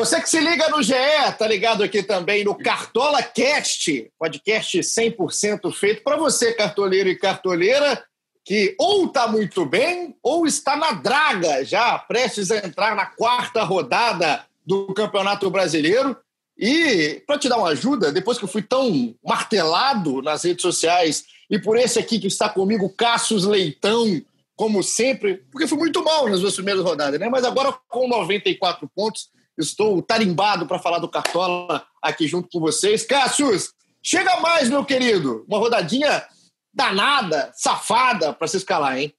Você que se liga no GE, tá ligado aqui também no Cartola Cast, podcast 100% feito para você, cartoleiro e cartoleira, que ou está muito bem ou está na draga, já prestes a entrar na quarta rodada do Campeonato Brasileiro. E para te dar uma ajuda, depois que eu fui tão martelado nas redes sociais e por esse aqui que está comigo, Cassius Leitão, como sempre, porque fui muito mal nas duas primeiras rodadas, né? Mas agora com 94 pontos, estou tarimbado para falar do Cartola aqui junto com vocês. Cassius, chega mais, meu querido. Uma rodadinha danada, safada para se escalar, hein?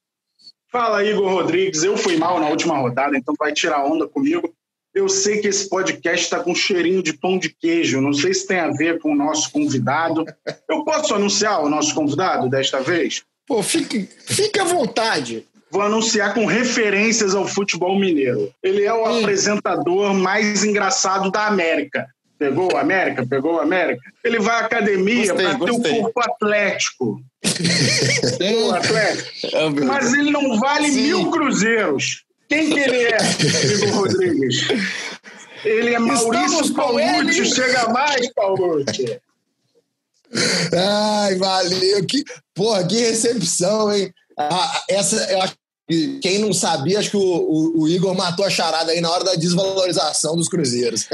Fala, Igor Rodrigues. Eu fui mal na última rodada, então vai tirar onda comigo. Eu sei que esse podcast está com cheirinho de pão de queijo. Não sei se tem a ver com o nosso convidado. Eu posso anunciar o nosso convidado desta vez? Pô, fique, fique à vontade. Vou anunciar com referências ao futebol mineiro. Ele é o apresentador mais engraçado da América. Pegou o América? Pegou o América? Ele vai à academia para ter um corpo atlético. um atlético. É Mas ele não vale Sim. mil cruzeiros. Quem que ele é, Igor Rodrigues? Ele é Maurício Paulucci, chega mais, Paulucci. Ai, valeu. Que, porra, que recepção, hein? Ah, essa, eu acho que quem não sabia, acho que o, o, o, Igor matou a charada aí na hora da desvalorização dos cruzeiros.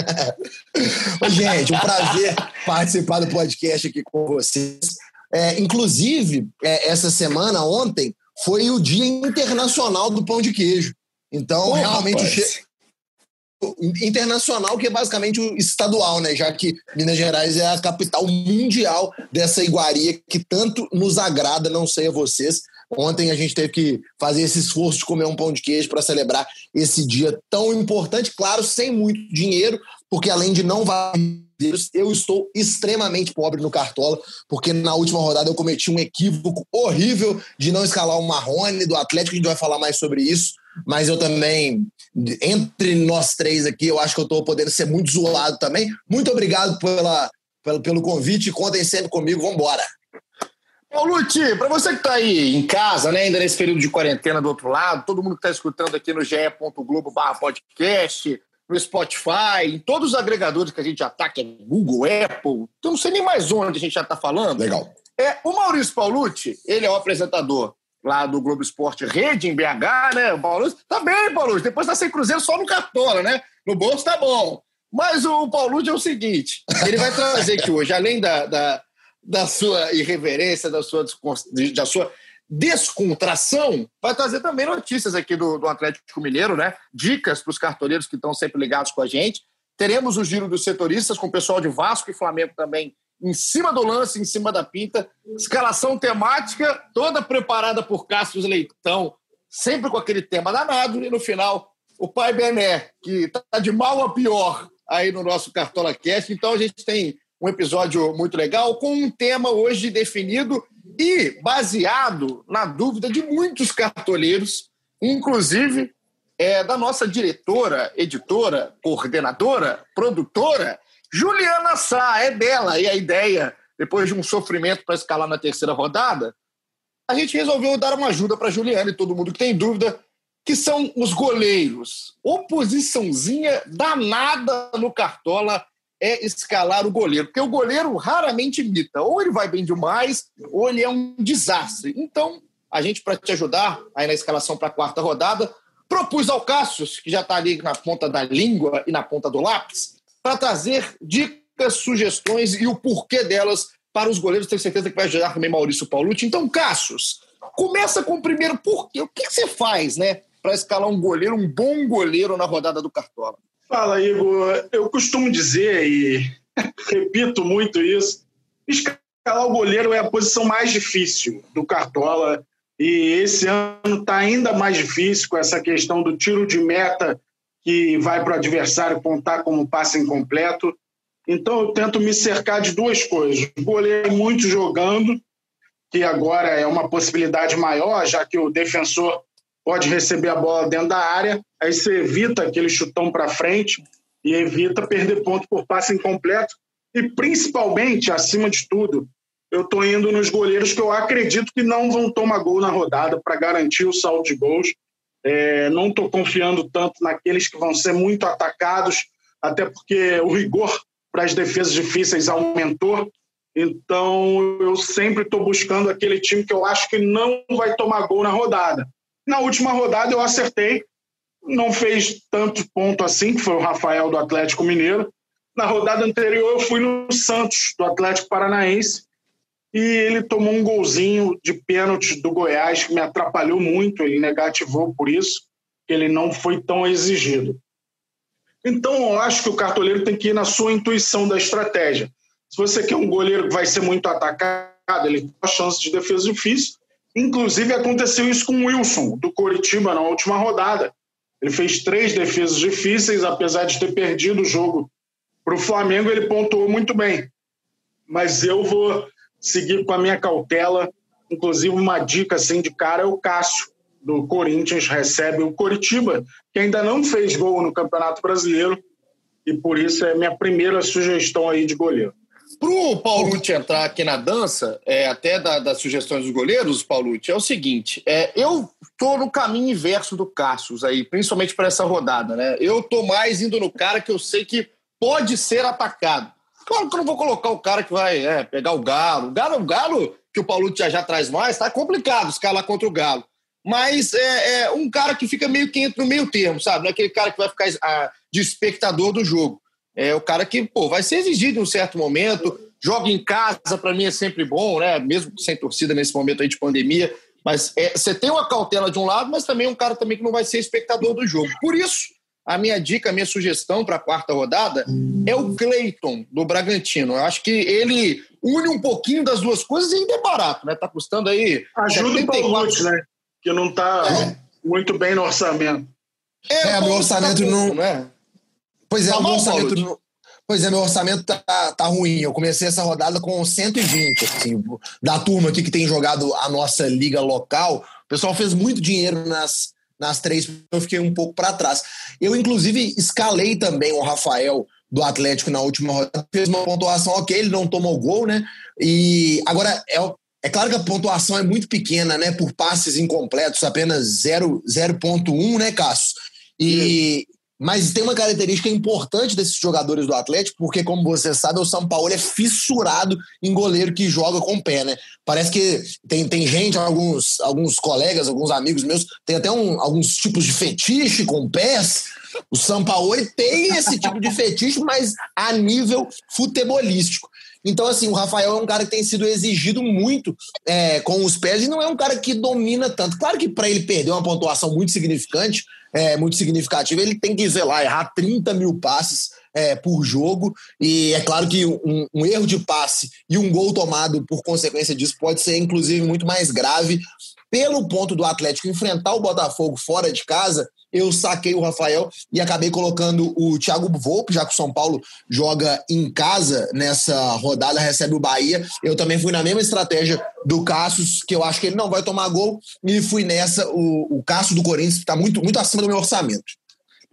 gente, um prazer participar do podcast aqui com vocês. É, inclusive, é, essa semana, ontem, foi o Dia Internacional do Pão de Queijo. Então, realmente, internacional, que é basicamente o estadual, né? Já que Minas Gerais é a capital mundial dessa iguaria que tanto nos agrada, não sei a vocês. Ontem a gente teve que fazer esse esforço de comer um pão de queijo para celebrar esse dia tão importante, claro, sem muito dinheiro, porque além de não valer eu estou extremamente pobre no Cartola, porque na última rodada eu cometi um equívoco horrível de não escalar o Marrone do Atlético, a gente vai falar mais sobre isso mas eu também, entre nós três aqui, eu acho que eu estou podendo ser muito zoado também. Muito obrigado pela, pelo, pelo convite, contem sempre comigo, vamos embora. Ô, Luti, para você que está aí em casa, né, ainda nesse período de quarentena do outro lado, todo mundo que está escutando aqui no ge.globo podcast, no Spotify, em todos os agregadores que a gente já está, que é Google, Apple, então não sei nem mais onde a gente já está falando. Legal. É, o Maurício Paulucci, ele é o apresentador lá do Globo Esporte Rede, em BH, né? O Paulo tá bem, Paulo. Depois tá sem Cruzeiro só no Cartola, né? No bolso tá bom. Mas o Paulo é o seguinte: ele vai trazer aqui hoje, além da, da, da sua irreverência, da sua, da sua descontração, vai trazer também notícias aqui do, do Atlético Mineiro, né? Dicas para os cartoleiros que estão sempre ligados com a gente. Teremos o giro dos setoristas com o pessoal de Vasco e Flamengo também em cima do lance, em cima da pinta. Escalação temática, toda preparada por Cássio Leitão, sempre com aquele tema danado. E no final, o pai Bené, que está de mal a pior aí no nosso Cartola Cast. Então a gente tem um episódio muito legal, com um tema hoje definido e baseado na dúvida de muitos cartoleiros, inclusive é, da nossa diretora, editora, coordenadora, produtora, Juliana Sá, é dela. E a ideia, depois de um sofrimento para escalar na terceira rodada, a gente resolveu dar uma ajuda para Juliana e todo mundo que tem dúvida, que são os goleiros. Oposiçãozinha danada no Cartola é escalar o goleiro, porque o goleiro raramente imita. Ou ele vai bem demais, ou ele é um desastre. Então, a gente, para te ajudar aí na escalação para a quarta rodada, propus ao Cassius, que já está ali na ponta da língua e na ponta do lápis, para trazer dicas, sugestões e o porquê delas para os goleiros. Tenho certeza que vai ajudar também Maurício Paulucci. Então, Cassius, começa com o primeiro porquê. O que você faz, né, para escalar um goleiro, um bom goleiro na rodada do Cartola? Fala, Igor. Eu costumo dizer, e repito muito isso, escalar o goleiro é a posição mais difícil do Cartola. E esse ano está ainda mais difícil com essa questão do tiro de meta que vai para o adversário contar como passe incompleto. Então eu tento me cercar de duas coisas. O goleiro muito jogando, que agora é uma possibilidade maior, já que o defensor pode receber a bola dentro da área, aí você evita aquele chutão para frente e evita perder ponto por passe incompleto. E principalmente, acima de tudo, eu estou indo nos goleiros que eu acredito que não vão tomar gol na rodada para garantir o saldo de gols é, não estou confiando tanto naqueles que vão ser muito atacados, até porque o rigor para as defesas difíceis aumentou. Então, eu sempre estou buscando aquele time que eu acho que não vai tomar gol na rodada. Na última rodada, eu acertei, não fez tanto ponto assim, que foi o Rafael do Atlético Mineiro. Na rodada anterior, eu fui no Santos, do Atlético Paranaense, e ele tomou um golzinho de pênalti do Goiás que me atrapalhou muito, ele negativou por isso, ele não foi tão exigido. Então, eu acho que o cartoleiro tem que ir na sua intuição da estratégia. Se você quer um goleiro que vai ser muito atacado, ele tem uma chance de defesa difícil. Inclusive, aconteceu isso com o Wilson, do Coritiba, na última rodada. Ele fez três defesas difíceis, apesar de ter perdido o jogo para o Flamengo, ele pontuou muito bem. Mas eu vou seguir com a minha cautela. Inclusive, uma dica assim de cara é o Cássio, do Corinthians, recebe o Coritiba, que ainda não fez gol no Campeonato Brasileiro, e por isso é minha primeira sugestão aí de goleiro. Para o Paulucci entrar aqui na dança, é, até da, das sugestões dos goleiros, Paulucci, é o seguinte: é, eu estou no caminho inverso do Cassius aí, principalmente para essa rodada, né? Eu estou mais indo no cara que eu sei que pode ser atacado. Claro que eu não vou colocar o cara que vai é, pegar o Galo. O Galo, o Galo que o Paulucci já, já traz mais, tá complicado escalar contra o Galo. Mas é, é, um cara que fica meio que entra no meio termo, sabe? Não é aquele cara que vai ficar a, de espectador do jogo. É o cara que, pô, vai ser exigido em um certo momento, joga em casa, para mim é sempre bom, né? Mesmo sem torcida nesse momento aí de pandemia. Mas é, você tem uma cautela de um lado, mas também um cara também que não vai ser espectador do jogo. Por isso, a minha dica, a minha sugestão para a quarta rodada é o Cleiton, do Bragantino. Eu acho que ele une um pouquinho das duas coisas e ainda é barato, né? Tá custando aí. Ajuda 74... o Paulucci, né? Que não tá é. muito bem no orçamento. É, é meu orçamento tá não. Né? Pois é, tá meu orçamento. Pois é, meu orçamento tá, tá ruim. Eu comecei essa rodada com 120, assim, da turma aqui que tem jogado a nossa liga local. O pessoal fez muito dinheiro nas, nas três, eu fiquei um pouco para trás. Eu, inclusive, escalei também o Rafael do Atlético na última rodada, fez uma pontuação ok, ele não tomou gol, né? E agora é, é claro que a pontuação é muito pequena, né? Por passes incompletos, apenas 0,1, né, Cássio? E, mas tem uma característica importante desses jogadores do Atlético, porque, como você sabe, o São Paulo é fissurado em goleiro que joga com o pé, né? Parece que tem, tem gente, alguns, alguns colegas, alguns amigos meus, tem até um, alguns tipos de fetiche com pés. O São Paulo tem esse tipo de fetiche, mas a nível futebolístico. Então, assim, o Rafael é um cara que tem sido exigido muito é, com os pés e não é um cara que domina tanto. Claro que para ele perder uma pontuação muito significante, é, muito significativa, ele tem que, sei lá, errar 30 mil passes é, por jogo. E é claro que um, um, erro de passe e um gol tomado por consequência disso pode ser, inclusive, muito mais grave. Pelo ponto do Atlético enfrentar o Botafogo fora de casa, eu saquei o Rafael e acabei colocando o Thiago Volpe, já que o São Paulo joga em casa nessa rodada, recebe o Bahia. Eu também fui na mesma estratégia do Cassius, que eu acho que ele não vai tomar gol, e fui nessa. O, o Cássio do Corinthians está muito, muito acima do meu orçamento.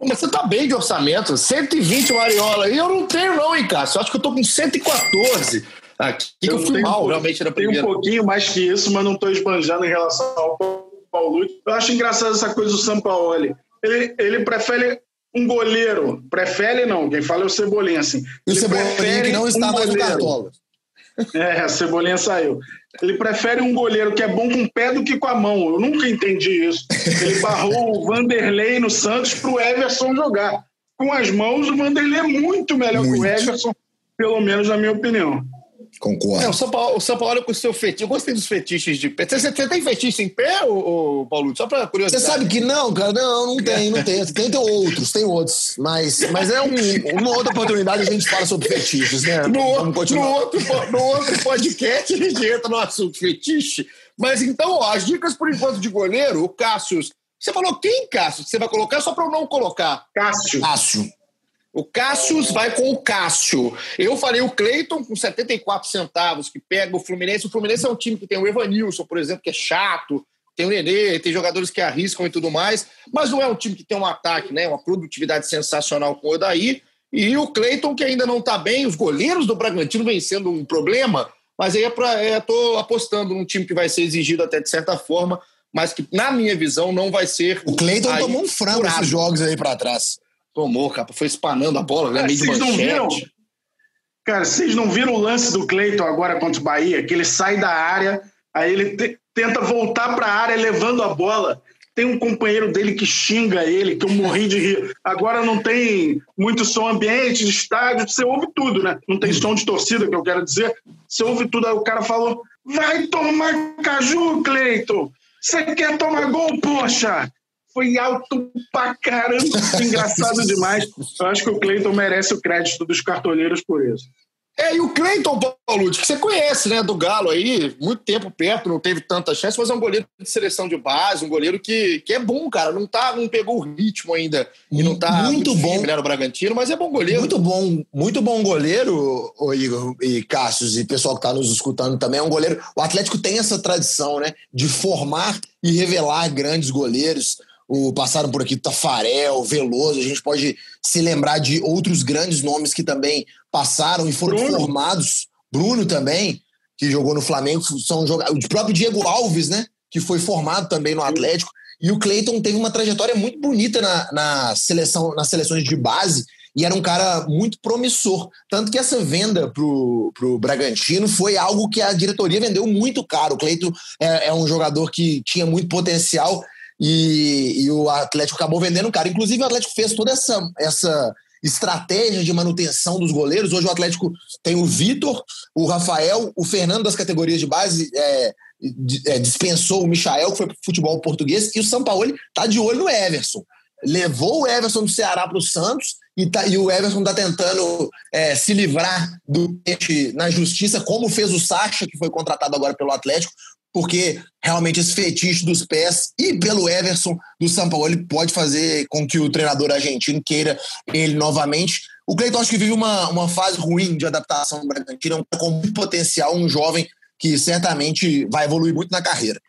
Mas você tá bem de orçamento, 120 Mariola. E eu não tenho, não, hein, Cássio? Eu acho que eu tô com 114 aqui, que eu, eu fui mal, um, realmente, primeira. Tem um pouquinho mais que isso, mas não estou esbanjando em relação ao Paulo. Eu acho engraçado essa coisa do São Paulo ele, ele prefere um goleiro. Prefere não, quem fala é o Cebolinha, assim. E o Cebolinha que não está um mais no Cartola. É, a Cebolinha saiu. Ele prefere um goleiro que é bom com o pé do que com a mão. Eu nunca entendi isso. Ele barrou o Vanderlei no Santos para o Everson jogar. Com as mãos, o Vanderlei é muito melhor muito. que o Everson, pelo menos na minha opinião. Concordo. É, o, São Paulo, o São Paulo com o seu fetiche. Eu gostei dos fetiches de pé. Você, você tem fetiche em pé, ô, Paulo? Só para curiosidade. Você sabe que não, cara. Não, não tem, não tem. Tem, tem outros, tem outros. Mas, mas é um, uma outra oportunidade a gente fala sobre fetiches, né? No, Vamos no, outro, no outro podcast a gente entra no assunto fetiche. Mas então, ó, as dicas por enquanto de goleiro, o Cássio. Você falou quem, Cássio? Você vai colocar só para eu não colocar? Cássio. Cássio. O Cássius vai com o Cássio. Eu falei o Cleiton com 74 centavos, que pega o Fluminense. O Fluminense é um time que tem o Evanilson, por exemplo, que é chato, tem o Nenê, tem jogadores que arriscam e tudo mais, mas não é um time que tem um ataque, né? Uma produtividade sensacional com o Odaí. E o Cleiton, que ainda não está bem, os goleiros do Bragantino vem sendo um problema, mas aí é para. É, tô apostando num time que vai ser exigido até de certa forma, mas que, na minha visão, não vai ser. O Cleiton tomou um frango esses jogos aí para trás. Tomou, cara. Foi espanando a bola, né? Meio vocês não viram? Cara, vocês não viram o lance do Cleiton agora contra o Bahia? Que ele sai da área, aí ele te, tenta voltar para a área levando a bola. Tem um companheiro dele que xinga ele, que eu morri de rir. Agora não tem muito som ambiente de estádio, você ouve tudo, né? Não tem som de torcida, que eu quero dizer. Você ouve tudo, aí o cara falou: vai tomar caju, Cleiton! Você quer tomar gol, poxa? Foi alto pra caramba, engraçado demais. Eu acho que o Cleiton merece o crédito dos cartoleiros por isso. É, e o Cleiton Paulucci, que você conhece, né, do Galo aí, muito tempo perto, não teve tanta chance, mas é um goleiro de seleção de base, um goleiro que, que é bom, cara, não tá, não pegou o ritmo ainda e não tá muito, muito bom, né, no Bragantino, mas é bom goleiro. Muito bom, muito bom goleiro, o Igor e Cássio e pessoal que tá nos escutando também, é um goleiro. O Atlético tem essa tradição, né, de formar e revelar grandes goleiros o passaram por aqui Tafarel, Veloso, a gente pode se lembrar de outros grandes nomes que também passaram e foram Bruno. formados. Bruno também, que jogou no Flamengo, são o próprio Diego Alves, né, que foi formado também no Atlético. E o Cleiton teve uma trajetória muito bonita na, na seleção, nas seleções de base e era um cara muito promissor. Tanto que essa venda pro, pro Bragantino foi algo que a diretoria vendeu muito caro. O Cleiton é, é um jogador que tinha muito potencial e, e, o Atlético acabou vendendo cara. Inclusive, o Atlético fez toda essa, essa estratégia de manutenção dos goleiros. Hoje o Atlético tem o Vitor, o Rafael, o Fernando das categorias de base é, é, dispensou o Michael, que foi pro futebol português, e o São Paulo está de olho no Everson. Levou o Everson do Ceará para o Santos e, tá, e, o Everson está tentando é, se livrar do na justiça, como fez o Sacha, que foi contratado agora pelo Atlético porque realmente esse fetiche dos pés e pelo Everson do São Paulo ele pode fazer com que o treinador argentino queira ele novamente. O Cleiton acho que vive uma, uma fase ruim de adaptação no Bragantino, é um com muito potencial, um jovem que certamente vai evoluir muito na carreira.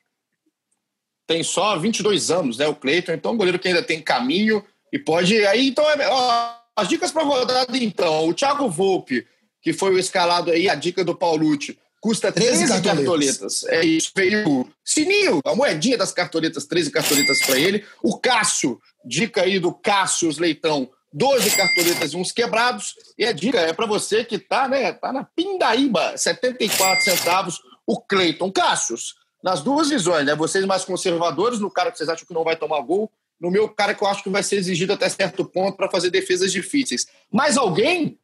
Tem só 22 anos, né, o Cleiton, então um goleiro que ainda tem caminho e pode aí então é, ó, as dicas para rodada então, o Thiago Volpe, que foi o escalado aí, a dica do Paulucci, custa 13, 13 cartoletas. cartoletas. É isso. Veio sininho, a moedinha das cartoletas, 13 cartoletas para ele. O Cássio, dica aí do Cássio Leitão, 12 cartoletas e uns quebrados. E a dica é para você que tá, né, tá na pindaíba, 74 centavos, o Cleiton Cássios. Nas duas visões, né? Vocês mais conservadores, no cara que vocês acham que não vai tomar gol, no meu cara que eu acho que vai ser exigido até certo ponto para fazer defesas difíceis. Mais alguém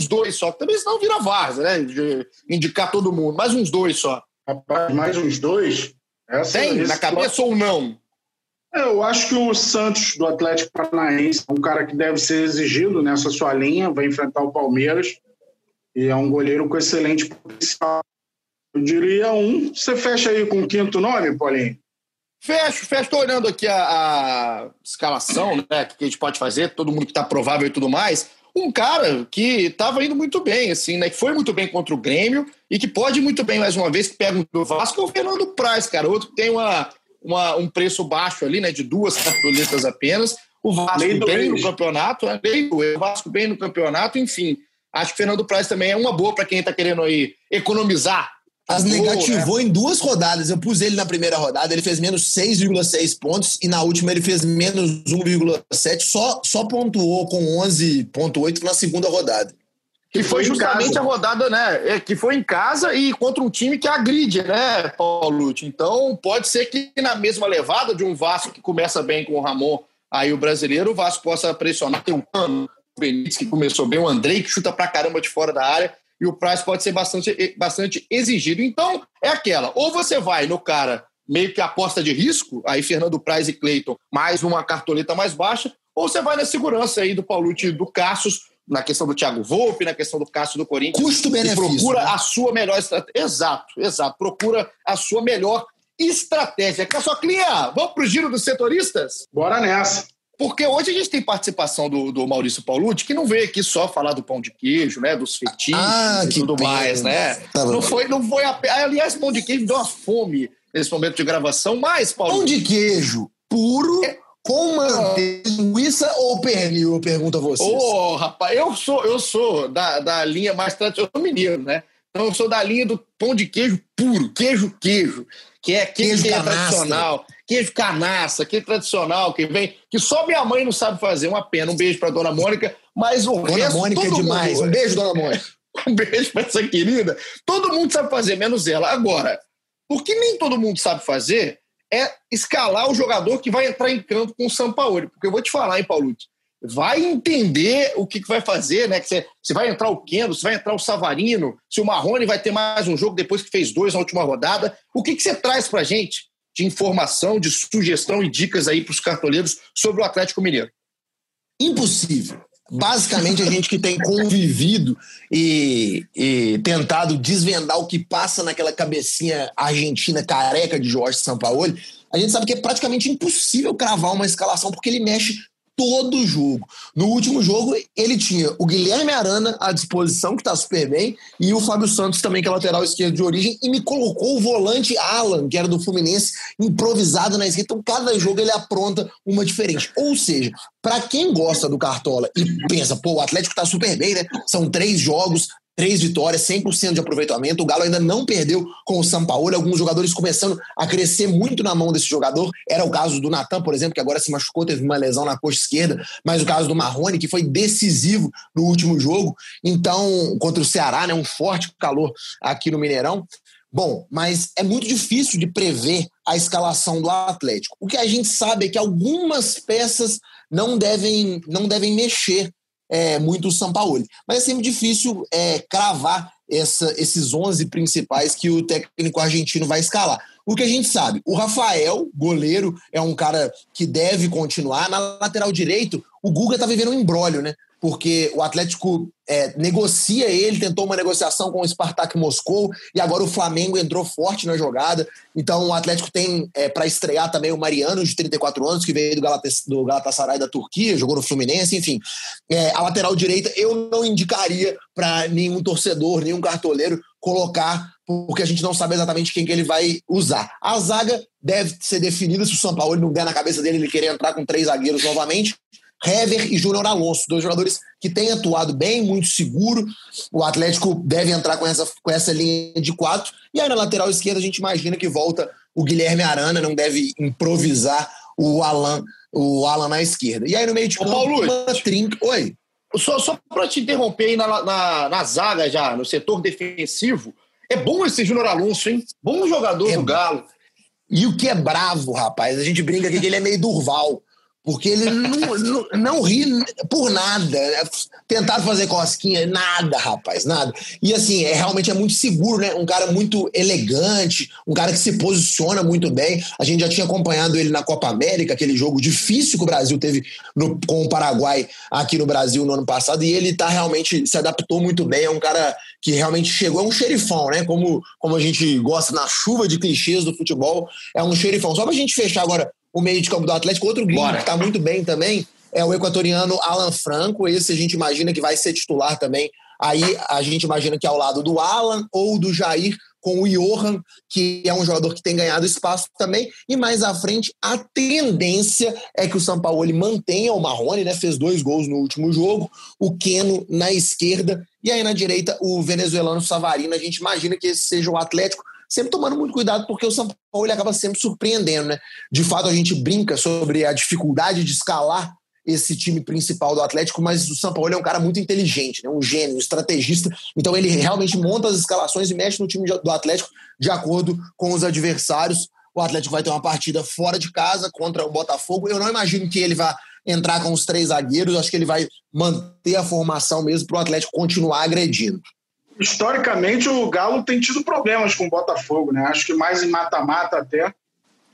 uns dois só, também senão vira várzea, né? De indicar todo mundo, mais uns dois só. Rapaz, mais uns dois? Essa, Tem na cabeça ou não? É, eu acho que o Santos, do Atlético Paranaense, é um cara que deve ser exigido nessa sua linha, vai enfrentar o Palmeiras, e é um goleiro com excelente potencial. Eu diria um. Você fecha aí com o quinto nome, Paulinho? Fecho, fecho. Estou olhando aqui a, a escalação, né? Que a gente pode fazer, todo mundo que está provável e tudo mais um cara que estava indo muito bem, assim, né? Que foi muito bem contra o Grêmio e que pode ir muito bem mais uma vez, que pega do Vasco, é o Fernando Praz, cara. Outro que tem uma, uma, um preço baixo ali, né? De duas cartoletas apenas. O Vasco bem no campeonato, né? o Vasco bem no campeonato, enfim. Acho que o Fernando Praz também é uma boa para quem está querendo aí economizar as negativou né? em duas rodadas. Eu pus ele na primeira rodada, ele fez menos 6,6 pontos e na última ele fez menos 1,7. Só, só pontuou com 11,8 na segunda rodada. Que foi justamente a rodada, né? É, que foi em casa e contra um time que agride, né, Paulo? Então pode ser que na mesma levada de um Vasco que começa bem com o Ramon, aí o brasileiro, o Vasco possa pressionar. Tem o Cano, o Benítez que começou bem, o Andrei que chuta pra caramba de fora da área e o price pode ser bastante, bastante exigido. Então, é aquela. Ou você vai no cara meio que aposta de risco, aí Fernando Praz e Cleiton, mais uma cartoleta mais baixa, ou você vai na segurança aí do Paulucci do Cassius, na questão do Thiago Volpe, na questão do Cássio do Corinthians. Custo-benefício. Procura né? a sua melhor estratégia. Exato, exato. Procura a sua melhor estratégia. Caçoclinha, vamos para o giro dos setoristas? Bora nessa. Porque hoje a gente tem participação do, do Maurício Paulucci, que não veio aqui só falar do pão de queijo, né? Dos fetiches ah, e tudo mais, né? Tá não foi, não foi a... Aliás, pão de queijo deu uma fome nesse momento de gravação, mas, Paulo. Pão de queijo puro. É... Com manteiga, linguiça ou pernil? Eu pergunto a vocês. Ô, oh, rapaz, eu sou, eu sou da, da linha mais tradicional mineiro, né? Então eu sou da linha do pão de queijo puro, queijo, queijo, que é aquele que é tradicional, queijo canaça, aquele tradicional que vem, que só minha mãe não sabe fazer. Uma pena. Um beijo para dona Mônica, mas o dona resto. Mônica é demais. Mundo... Um beijo, dona Mônica. um beijo para essa querida. Todo mundo sabe fazer, menos ela. Agora, o que nem todo mundo sabe fazer é escalar o jogador que vai entrar em campo com o Sampaoli. Porque eu vou te falar, hein, Paulucci? Vai entender o que, que vai fazer, né? Que você, se vai entrar o Kendo, se vai entrar o Savarino, se o Marrone vai ter mais um jogo depois que fez dois na última rodada. O que, que você traz pra gente de informação, de sugestão e dicas aí para os cartoleiros sobre o Atlético Mineiro? Impossível. Basicamente, a gente que tem convivido e, e, tentado desvendar o que passa naquela cabecinha argentina careca de Jorge Sampaoli, a gente sabe que é praticamente impossível cravar uma escalação porque ele mexe todo jogo. No último jogo, ele tinha o Guilherme Arana à disposição, que está super bem, e o Fábio Santos também, que é lateral esquerdo de origem, e me colocou o volante Alan, que era do Fluminense, improvisado na esquerda. Então, cada jogo ele apronta uma diferente. Ou seja, para quem gosta do Cartola e pensa, pô, o Atlético está super bem, né? São três jogos, três vitórias, 100% de aproveitamento. O Galo ainda não perdeu com o Sampaoli. Alguns jogadores começando a crescer muito na mão desse jogador. Era o caso do Natan, por exemplo, que agora se machucou, teve uma lesão na coxa esquerda. Mas o caso do Marrone, que foi decisivo no último jogo. Então, contra o Ceará, né, um forte calor aqui no Mineirão. Bom, mas é muito difícil de prever a escalação do Atlético. O que a gente sabe é que algumas peças não devem, não devem mexer é, muito o Sampaoli. Mas é sempre difícil é, cravar essa, esses 11 principais que o técnico argentino vai escalar. O que a gente sabe, o Rafael, goleiro, é um cara que deve continuar. Na lateral direito, o Guga tá vivendo um embrólio, né? Porque o Atlético é, negocia ele, tentou uma negociação com o Spartak Moscou e agora o Flamengo entrou forte na jogada. Então o Atlético tem é, para estrear também o Mariano, de 34 anos, que veio do, Galatas, do Galatasaray da Turquia, jogou no Fluminense, enfim. É, a lateral direita eu não indicaria para nenhum torcedor, nenhum cartoleiro colocar, porque a gente não sabe exatamente quem que ele vai usar. A zaga deve ser definida se o São Paulo não der na cabeça dele ele querer entrar com três zagueiros novamente. Hever e Júnior Alonso, dois jogadores que têm atuado bem, muito seguro. O Atlético deve entrar com essa, com essa linha de quatro. E aí na lateral esquerda a gente imagina que volta o Guilherme Arana, não deve improvisar o Alan, o Alan na esquerda. E aí no meio de campo, Paulo, uma trinca. Oi. Só, só para te interromper aí na, na, na, zaga já, no setor defensivo, é bom esse Júnior Alonso, hein? Bom jogador é, do Galo. E o que é bravo, rapaz, a gente brinca aqui que ele é meio Durval. Porque ele não, não, não, ri por nada. Tentaram fazer cosquinha, nada, rapaz, nada. E assim, é, realmente é muito seguro, né? Um cara muito elegante, um cara que se posiciona muito bem. A gente já tinha acompanhado ele na Copa América, aquele jogo difícil que o Brasil teve no, com o Paraguai aqui no Brasil no ano passado, e ele tá realmente se adaptou muito bem. É um cara que realmente chegou, é um xerifão, né? Como, como a gente gosta na chuva de clichês do futebol, é um xerifão. Só pra gente fechar agora o meio de campo do Atlético. Outro gringo que está muito bem também é o equatoriano Alan Franco. Esse a gente imagina que vai ser titular também. Aí a gente imagina que é ao lado do Alan ou do Jair, com o Johan, que é um jogador que tem ganhado espaço também. E mais à frente, a tendência é que o São Paulo mantenha o Marrone, né? Fez dois gols no último jogo, o Keno na esquerda, e aí na direita o venezuelano Savarino. A gente imagina que esse seja o Atlético sempre tomando muito cuidado, porque o São Paulo ele acaba sempre surpreendendo, né? De fato, a gente brinca sobre a dificuldade de escalar esse time principal do Atlético, mas o São Paulo é um cara muito inteligente, né? um gênio, um estrategista. Então ele realmente monta as escalações e mexe no time do Atlético de acordo com os adversários. O Atlético vai ter uma partida fora de casa contra o Botafogo. Eu não imagino que ele vá entrar com os três zagueiros. Acho que ele vai manter a formação mesmo para o Atlético continuar agredindo historicamente o Galo tem tido problemas com o Botafogo, né? Acho que mais em mata-mata até.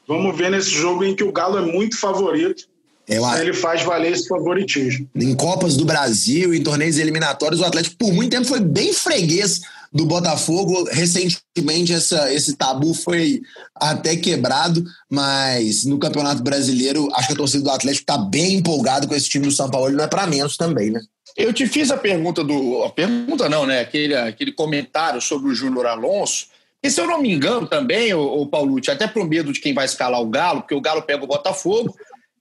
Vamos ver nesse jogo em que o Galo é muito favorito. Eu acho. Ele faz valer esse favoritismo. Em Copas do Brasil, em torneios eliminatórios, o Atlético por muito tempo foi bem freguês do Botafogo. Recentemente, essa, esse tabu foi até quebrado, mas no Campeonato Brasileiro, acho que a torcida do Atlético está bem empolgada com esse time do São Paulo. Não é para menos também, né? Eu te fiz a pergunta do. A pergunta não, né? Aquele, aquele comentário sobre o Júnior Alonso. E se eu não me engano também, o, o Paulucci, até pro medo de quem vai escalar o Galo, porque o Galo pega o Botafogo,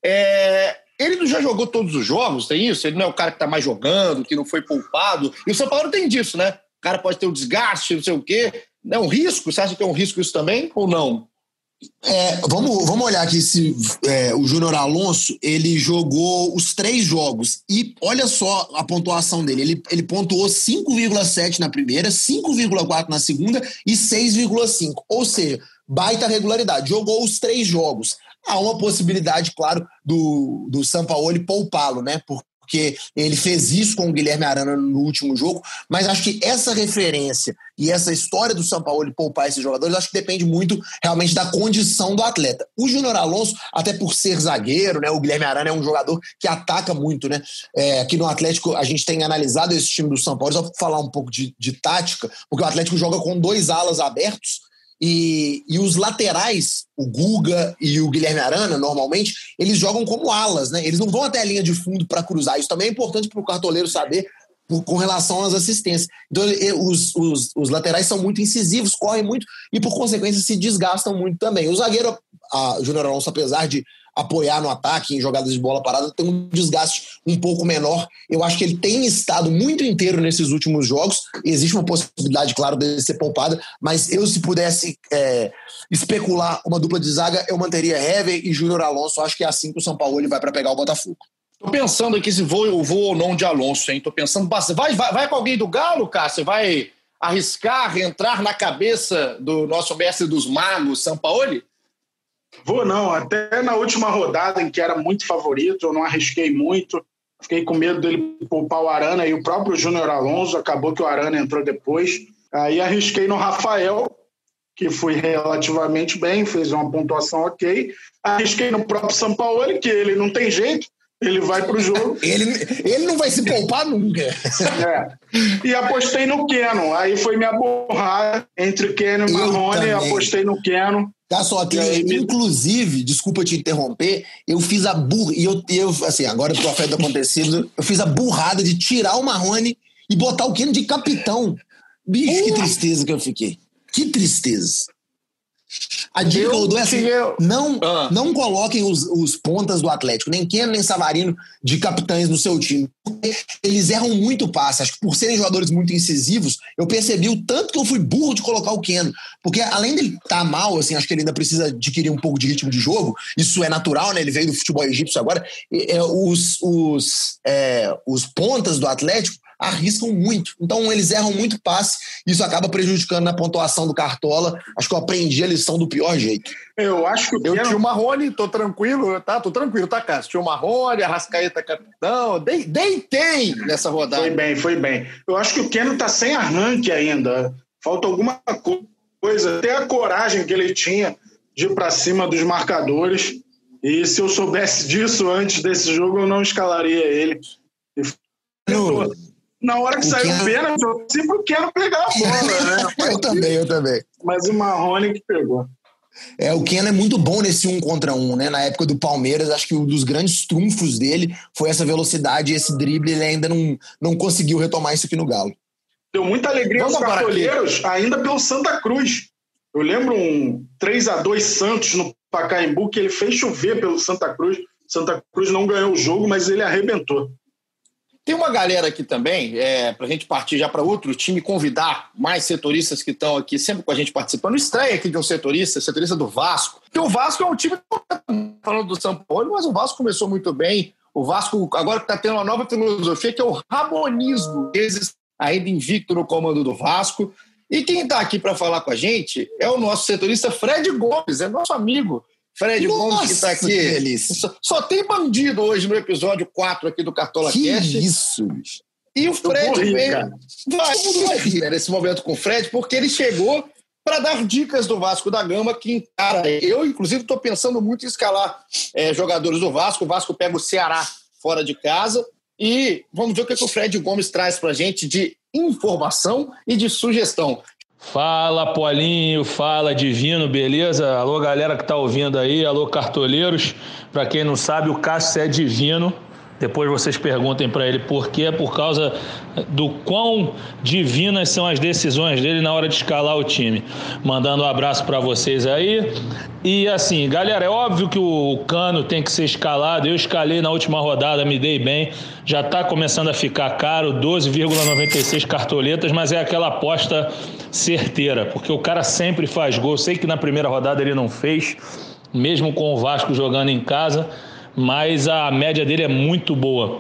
é, ele não já jogou todos os jogos, tem isso? Ele não é o cara que tá mais jogando, que não foi poupado. E o São Paulo tem disso, né? O cara pode ter um desgaste, não sei o quê. É um risco? Você acha que é um risco isso também ou não? É, vamos, vamos olhar aqui se é, o Júnior Alonso ele jogou os três jogos e olha só a pontuação dele. Ele, ele pontuou 5,7 na primeira, 5,4 na segunda e 6,5. Ou seja, baita regularidade. Jogou os três jogos. Há uma possibilidade, claro, do, do Sampaoli poupá-lo, né? Porque ele fez isso com o Guilherme Arana no último jogo, mas acho que essa referência e essa história do São Paulo de poupar esses jogadores, acho que depende muito realmente da condição do atleta. O Júnior Alonso, até por ser zagueiro, né, o Guilherme Arana é um jogador que ataca muito, né? É, aqui no Atlético a gente tem analisado esse time do São Paulo, só para falar um pouco de, de tática, porque o Atlético joga com dois alas abertos, e, e, os laterais, o Guga e o Guilherme Arana, normalmente, eles jogam como alas, né? Eles não vão até a linha de fundo para cruzar. Isso também é importante para o cartoleiro saber por, com relação às assistências. Então, os, os, os, laterais são muito incisivos, correm muito e, por consequência, se desgastam muito também. O zagueiro, a Júnior Alonso, apesar de apoiar no ataque, em jogadas de bola parada, tem um desgaste um pouco menor. Eu acho que ele tem estado muito inteiro nesses últimos jogos. Existe uma possibilidade, claro, de ser poupada, mas eu, se pudesse é, especular uma dupla de zaga, eu manteria Hever e Júnior Alonso. Acho que é assim que o São Paulo ele vai para pegar o Botafogo. Tô pensando aqui se vou, vou ou não de Alonso, hein? Tô pensando bastante. Vai, vai, vai com alguém do Galo, Cássio? Vai arriscar, entrar na cabeça do nosso mestre dos magos, São Paulo? Vou não, até na última rodada em que era muito favorito, eu não arrisquei muito, fiquei com medo dele poupar o Arana e o próprio Júnior Alonso, acabou que o Arana entrou depois. Aí arrisquei no Rafael, que foi relativamente bem, fez uma pontuação ok. Arrisquei no próprio São Paulo, que ele não tem jeito, ele vai para o jogo. ele, ele não vai se poupar nunca. É. E apostei no Keno. Aí foi minha borrada entre Keno e Marrone. Apostei no Keno. Tá só que, aí, inclusive, desculpa te interromper, eu fiz a burra. E eu, eu, assim, agora o profeta acontecido, eu fiz a burrada de tirar o Marrone e botar o Keno de capitão. Bicho, que tristeza que eu fiquei. Que tristeza. A dica eu, eu dou é assim: não, ah. não coloquem os, os pontas do Atlético, nem Keno nem Savarino, de capitães no seu time. Eles erram muito passe. Acho que por serem jogadores muito incisivos, eu percebi o tanto que eu fui burro de colocar o Keno. Porque além dele estar tá mal, assim, acho que ele ainda precisa adquirir um pouco de ritmo de jogo. Isso é natural, né? Ele veio do futebol egípcio agora. É, os, os, é, os pontas do Atlético arriscam muito. Então eles erram muito passe, isso acaba prejudicando na pontuação do Cartola. Acho que eu aprendi a lição do pior jeito. Eu acho que eu tinha o Marrone, tô tranquilo, tá? Tô tranquilo, tá, Cássio? Tinha o Marrone, a Rascaeta capitão, deitei nessa rodada. Foi bem, foi bem. Eu acho que o Keno tá sem arranque ainda. Falta alguma coisa, até a coragem que ele tinha de ir para cima dos marcadores. E se eu soubesse disso antes desse jogo, eu não escalaria ele. No, na hora que o saiu o pênalti, eu sempre quero pegar a bola, né? eu também, eu também. Mas o Marrone que pegou. É, o Keno é muito bom nesse um contra um, né? Na época do Palmeiras, acho que um dos grandes trunfos dele foi essa velocidade, esse drible, ele ainda não, não conseguiu retomar isso aqui no Galo. Deu muita alegria Vamos aos cartoleiros, ainda pelo Santa Cruz. Eu lembro um 3 a 2 Santos no Pacaembu, que ele fez chover pelo Santa Cruz. Santa Cruz não ganhou o jogo, mas ele arrebentou. Tem uma galera aqui também, é, para a gente partir já para outro time, convidar mais setoristas que estão aqui sempre com a gente participando. Estreia aqui de um setorista, setorista do Vasco. Porque o Vasco é um time, falando do São Paulo, mas o Vasco começou muito bem. O Vasco agora está tendo uma nova filosofia que é o rabonismo, ainda invicto no comando do Vasco. E quem está aqui para falar com a gente é o nosso setorista Fred Gomes, é nosso amigo. Fred Nossa, Gomes que está aqui. Só, só, tem bandido hoje no episódio 4 aqui do Cartola que Cast. isso, bicho. E o Fred veio. Vai, vai rir né, nesse momento com o Fred, porque ele chegou para dar dicas do Vasco da Gama, que cara, eu, inclusive, estou pensando muito em escalar é, jogadores do Vasco. O Vasco pega o Ceará fora de casa. E vamos ver o que, que o Fred Gomes traz para a gente de informação e de sugestão. Fala, Polinho, fala, Divino, beleza? Alô, galera que tá ouvindo aí, alô, cartoleiros. Para quem não sabe, o Cássio é divino, Depois vocês perguntem para ele por quê, por causa do quão divinas são as decisões dele na hora de escalar o time. Mandando um abraço para vocês aí. E assim, galera, é óbvio que o Cano tem que ser escalado. Eu escalei na última rodada, me dei bem. Já está começando a ficar caro, 12,96 cartoletas, mas é aquela aposta certeira, porque o cara sempre faz gol. Sei que na primeira rodada ele não fez, mesmo com o Vasco jogando em casa mas a média dele é muito boa.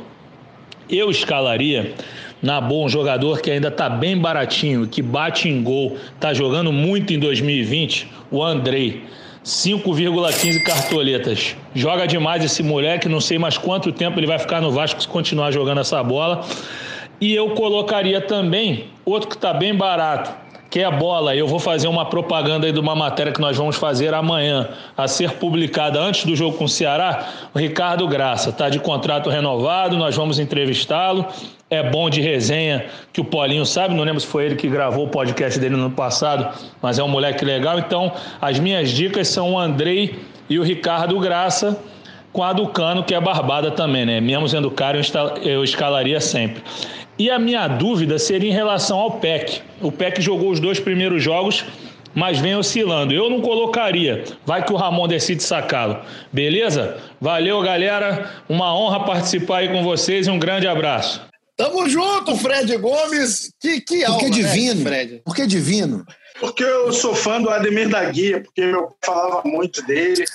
Eu escalaria na boa um jogador que ainda está bem baratinho, que bate em gol, está jogando muito em 2020, o Andrei. 5,15 cartoletas. Joga demais esse moleque, não sei mais quanto tempo ele vai ficar no Vasco se continuar jogando essa bola. E eu colocaria também outro que está bem barato, que é a bola. Eu vou fazer uma propaganda aí de uma matéria que nós vamos fazer amanhã, a ser publicada antes do jogo com o Ceará. O Ricardo Graça está de contrato renovado, nós vamos entrevistá-lo. É bom de resenha, que o Paulinho sabe, não lembro se foi ele que gravou o podcast dele no ano passado, mas é um moleque legal. Então, as minhas dicas são o Andrei e o Ricardo Graça com a do Cano, que é barbada também, né? Mesmo sendo caro, eu escalaria sempre. E a minha dúvida seria em relação ao PEC. O PEC jogou os dois primeiros jogos, mas vem oscilando. Eu não colocaria. Vai que o Ramon decide sacá-lo. Beleza? Valeu, galera. Uma honra participar aí com vocês e um grande abraço. Tamo junto, Fred Gomes. Que, que alma, Porque né, divino. Né, Fred? Porque divino. Porque eu sou fã do Ademir da Guia, porque eu falava muito dele.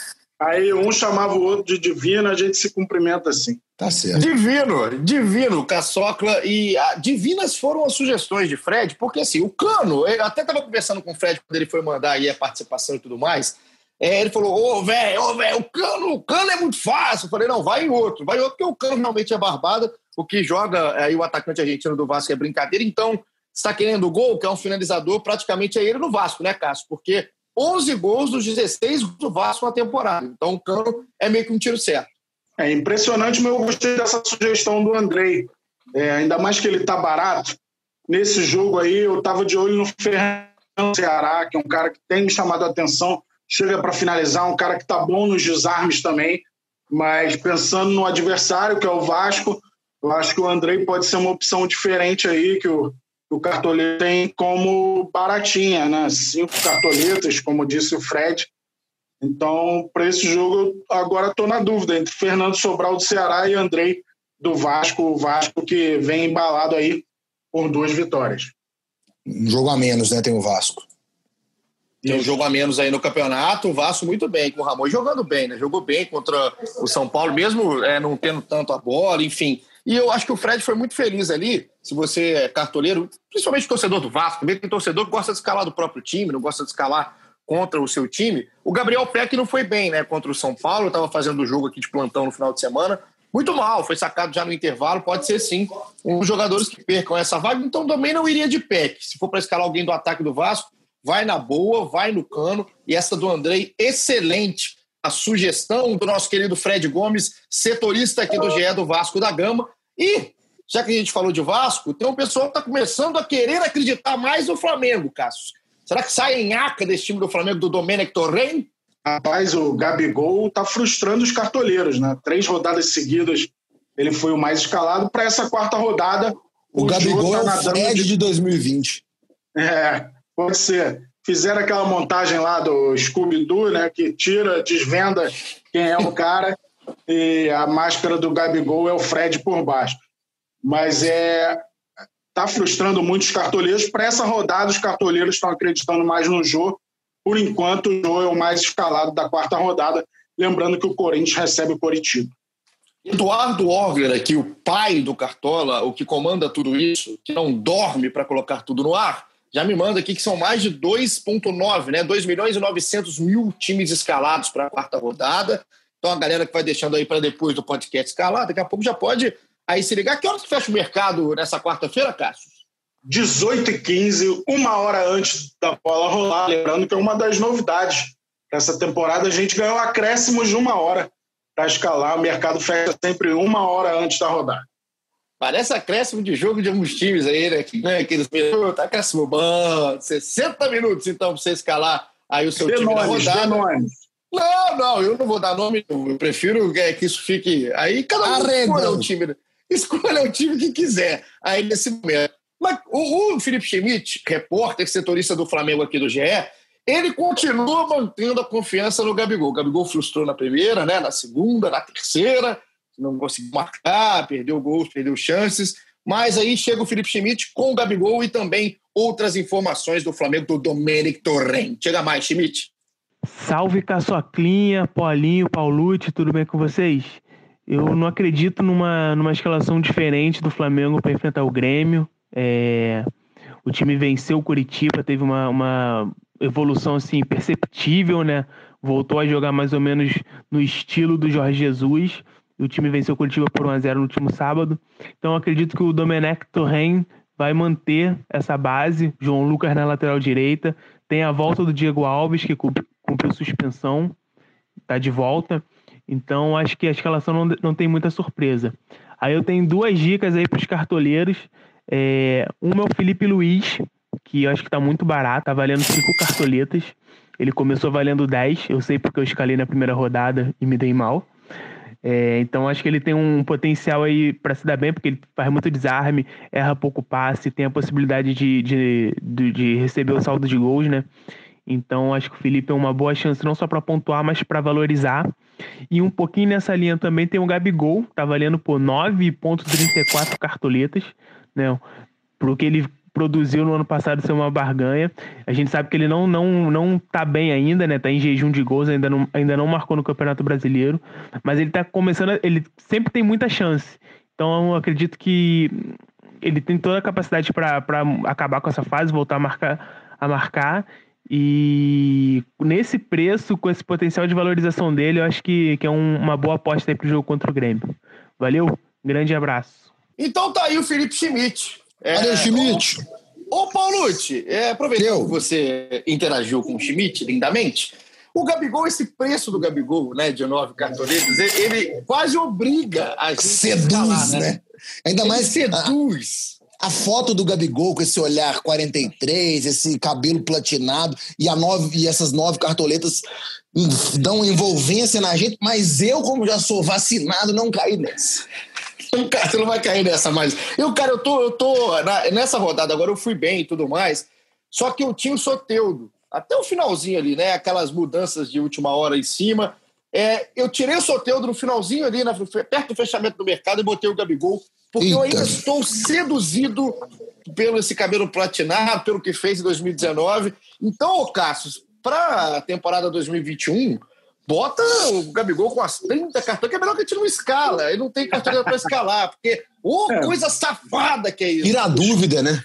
Aí um chamava o outro de divino, a gente se cumprimenta assim. Tá certo. Divino, divino, Caçocla. E a, divinas foram as sugestões de Fred, porque assim, o Cano, eu até estava conversando com o Fred quando ele foi mandar aí a participação e tudo mais. É, ele falou: Ô, velho, ô, velho, o cano, o cano é muito fácil. Eu falei: não, vai em outro, vai em outro, porque o cano realmente é barbada. O que joga aí o atacante argentino do Vasco é brincadeira. Então, está querendo o gol, que é um finalizador, praticamente é ele no Vasco, né, Cássio? Porque 11 gols dos 16 do Vasco na temporada. Então o Cano é meio que um tiro certo. É impressionante, mas eu gostei dessa sugestão do Andrei. É, ainda mais que ele está barato. Nesse jogo aí, eu estava de olho no Fernando Ceará, que é um cara que tem me chamado a atenção, chega para finalizar, um cara que está bom nos desarmes também. Mas pensando no adversário, que é o Vasco, eu acho que o Andrei pode ser uma opção diferente aí, que o, o cartoleiro tem como baratinha, né? Cinco cartoletas, como disse o Fred. Então, para esse jogo, agora estou na dúvida entre Fernando Sobral do Ceará e Andrei do Vasco. O Vasco que vem embalado aí por duas vitórias. Um jogo a menos, né? Tem o Vasco. Tem um jogo a menos aí no campeonato. O Vasco muito bem, com o Ramon jogando bem, né? Jogou bem contra o São Paulo, mesmo é, não tendo tanto a bola, enfim. E eu acho que o Fred foi muito feliz ali. Se você é cartoleiro, principalmente torcedor do Vasco, mesmo que torcedor que gosta de escalar do próprio time, não gosta de escalar contra o seu time. O Gabriel Peck não foi bem, né? Contra o São Paulo, estava fazendo o jogo aqui de plantão no final de semana. Muito mal, foi sacado já no intervalo. Pode ser sim um dos jogadores que percam essa vaga. Então também não iria de Peck. Se for para escalar alguém do ataque do Vasco, vai na boa, vai no cano. E essa do Andrei, excelente a sugestão do nosso querido Fred Gomes, setorista aqui do GE do Vasco da Gama. E, já que a gente falou de Vasco, tem um pessoal que está começando a querer acreditar mais no Flamengo, Cássio. Será que sai em aca desse time do Flamengo do Domenech Torren? Rapaz, o Gabigol está frustrando os cartoleiros, né? Três rodadas seguidas ele foi o mais escalado. Para essa quarta rodada, o, o Gabigol tá é o Fred de... de 2020. É, pode ser fizeram aquela montagem lá do Scooby-Doo, né, que tira, desvenda quem é o cara, e a máscara do Gabigol é o Fred por baixo. Mas é tá frustrando muitos cartoleiros. Para essa rodada, os cartoleiros estão acreditando mais no Jô. Por enquanto, o Jô é o mais escalado da quarta rodada. Lembrando que o Corinthians recebe o Coritiba. Eduardo Orger, aqui, o pai do Cartola, o que comanda tudo isso, que não dorme para colocar tudo no ar, já me manda aqui que são mais de 2,9, né? 2 milhões e 900 mil times escalados para a quarta rodada. Então a galera que vai deixando aí para depois do podcast escalar, daqui a pouco já pode aí se ligar. Que horas que fecha o mercado nessa quarta-feira, Cássio? 18 e 15, uma hora antes da bola rolar. Lembrando que é uma das novidades dessa temporada. A gente ganhou acréscimos de uma hora para escalar. O mercado fecha sempre uma hora antes da rodada. Parece acréscimo de jogo de alguns times aí, né? Que, né? Aqueles minutos, acréscimo bom, 60 minutos então para você escalar aí o seu time na rodada. Não, não, eu não vou dar nome, Eu prefiro que isso fique. Aí cada um escolha o time. Né? Escolha o time que quiser. Aí nesse momento. Mas o, o Felipe Schmidt, repórter, setorista do Flamengo aqui do GE, ele continua mantendo a confiança no Gabigol. O Gabigol frustrou na primeira, né? na segunda, na terceira, não conseguiu marcar, perdeu gols, perdeu chances. Mas aí chega o Felipe Schmidt com o Gabigol e também outras informações do Flamengo do Domenic Torrent. Chega mais, Schmidt. Salve Caçoclinha, Paulinho, Paulucci, tudo bem com vocês? Eu não acredito numa, numa escalação diferente do Flamengo para enfrentar o Grêmio. É, o time venceu o Curitiba, teve uma, uma evolução assim perceptível, né? Voltou a jogar mais ou menos no estilo do Jorge Jesus. O time venceu o Curitiba por 1 a 0 no último sábado. Então acredito que o Domenech Torren vai manter essa base. João Lucas na lateral direita. Tem a volta do Diego Alves, que cumpriu suspensão, está de volta. Então acho que a escalação não, não tem muita surpresa. Aí eu tenho duas dicas aí para os cartoleiros. É, uma é o Felipe Luiz, que eu acho que está muito barato, tá valendo cinco cartoletas. Ele começou valendo 10, eu sei porque eu escalei na primeira rodada e me dei mal. É, então acho que ele tem um potencial aí para se dar bem, porque ele faz muito desarme, erra pouco passe, tem a possibilidade de, de, de, de receber o saldo de gols, né? Então acho que o Felipe é uma boa chance não só para pontuar, mas para valorizar. E um pouquinho nessa linha também tem o Gabigol, tá valendo por 9,34 cartoletas, né? Pro que ele produziu no ano passado ser uma barganha. A gente sabe que ele não não não tá bem ainda, né? Tá em jejum de gols, ainda não, ainda não marcou no Campeonato Brasileiro, mas ele tá começando, a, ele sempre tem muita chance. Então eu acredito que ele tem toda a capacidade para acabar com essa fase, voltar a marcar a marcar e nesse preço, com esse potencial de valorização dele, eu acho que, que é um, uma boa aposta aí pro jogo contra o Grêmio. Valeu, grande abraço. Então tá aí o Felipe Schmidt. É, Valeu, Schmidt. Ô, Paulucci, é, aproveitando que você interagiu com o Schmidt lindamente, o Gabigol, esse preço do Gabigol, né, de nove cartoletas, ele, ele quase obriga a gente Seduz, a escalar, né? né? Ainda ele mais seduz a foto do Gabigol com esse olhar 43, esse cabelo platinado e, a nove, e essas nove cartoletas dão envolvência na gente, mas eu, como já sou vacinado, não caí nessa. Cara, você não vai cair nessa mais. Eu, cara, eu tô, eu tô na, nessa rodada agora, eu fui bem e tudo mais, só que eu tinha o Soteudo, até o finalzinho ali, né? Aquelas mudanças de última hora em cima. É, eu tirei o Soteudo no finalzinho ali, na, perto do fechamento do mercado, e botei o Gabigol porque Eita. eu ainda estou seduzido pelo esse cabelo platinado, pelo que fez em 2019. Então, Cassius, para a temporada 2021, bota o Gabigol com as 30 cartões, que é melhor que a gente não escala. Ele não tem cartão para escalar, porque ô oh, é. coisa safada que é isso. Tira a dúvida, né?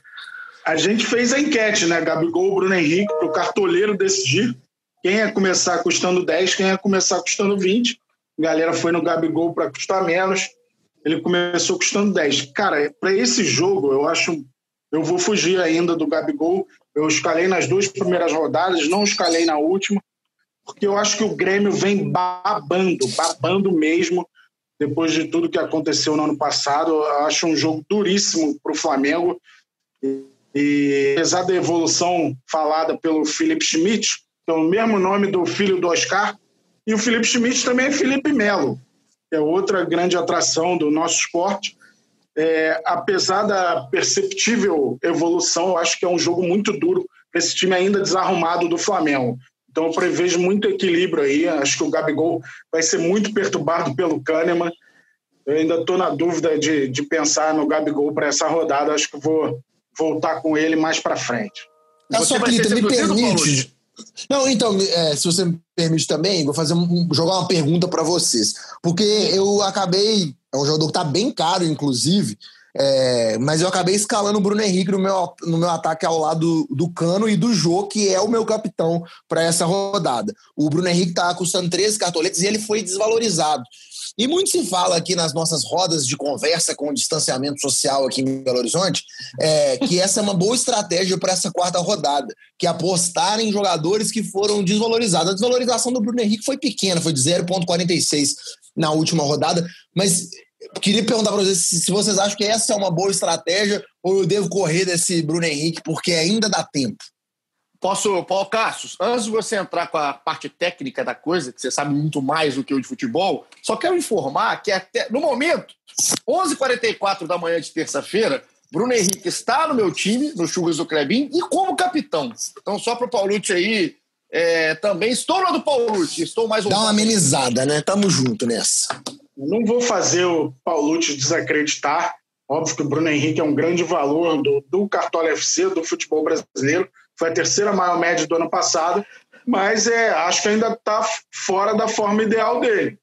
A gente fez a enquete, né? Gabigol, Bruno Henrique, para o cartoleiro decidir quem ia começar custando 10, quem ia começar custando 20. A galera foi no Gabigol para custar menos ele começou custando 10. Cara, para esse jogo, eu acho. Eu vou fugir ainda do Gabigol. Eu escalei nas duas primeiras rodadas, não escalei na última, porque eu acho que o Grêmio vem babando, babando mesmo, depois de tudo que aconteceu no ano passado. Eu acho um jogo duríssimo para o Flamengo. E, apesar da evolução falada pelo Felipe Schmidt, que é o mesmo nome do filho do Oscar, e o Felipe Schmidt também é Felipe Melo é outra grande atração do nosso esporte. É, apesar da perceptível evolução, eu acho que é um jogo muito duro esse time ainda desarrumado do Flamengo. Então eu prevejo muito equilíbrio aí. Acho que o Gabigol vai ser muito perturbado pelo Kahneman. Eu ainda estou na dúvida de, de pensar no Gabigol para essa rodada. Acho que vou voltar com ele mais para frente. A sua me permite, não, então, é, se você me permite também, vou fazer um, jogar uma pergunta para vocês. Porque eu acabei. É um jogador que tá bem caro, inclusive. É, mas eu acabei escalando o Bruno Henrique no meu, no meu ataque ao lado do Cano e do Jô, que é o meu capitão para essa rodada. O Bruno Henrique tá custando 13 cartoletes e ele foi desvalorizado. E muito se fala aqui nas nossas rodas de conversa com o distanciamento social aqui em Belo Horizonte, é, que essa é uma boa estratégia para essa quarta rodada, que é apostar em jogadores que foram desvalorizados. A desvalorização do Bruno Henrique foi pequena, foi de 0,46 na última rodada, mas queria perguntar para vocês se vocês acham que essa é uma boa estratégia ou eu devo correr desse Bruno Henrique porque ainda dá tempo. Posso, Paulo Cassius, antes de você entrar com a parte técnica da coisa, que você sabe muito mais do que eu de futebol, só quero informar que até no momento, 11h44 da manhã de terça-feira, Bruno Henrique está no meu time, no Churras do Clebin, e como capitão. Então, só para o Paulucci aí, é, também estou lá do Paulucci, estou mais Dá uma amenizada, né? Tamo junto nessa. Não vou fazer o Paulucci desacreditar. Óbvio que o Bruno Henrique é um grande valor do, do Cartola FC, do futebol brasileiro foi a terceira maior média do ano passado, mas é, acho que ainda está fora da forma ideal dele.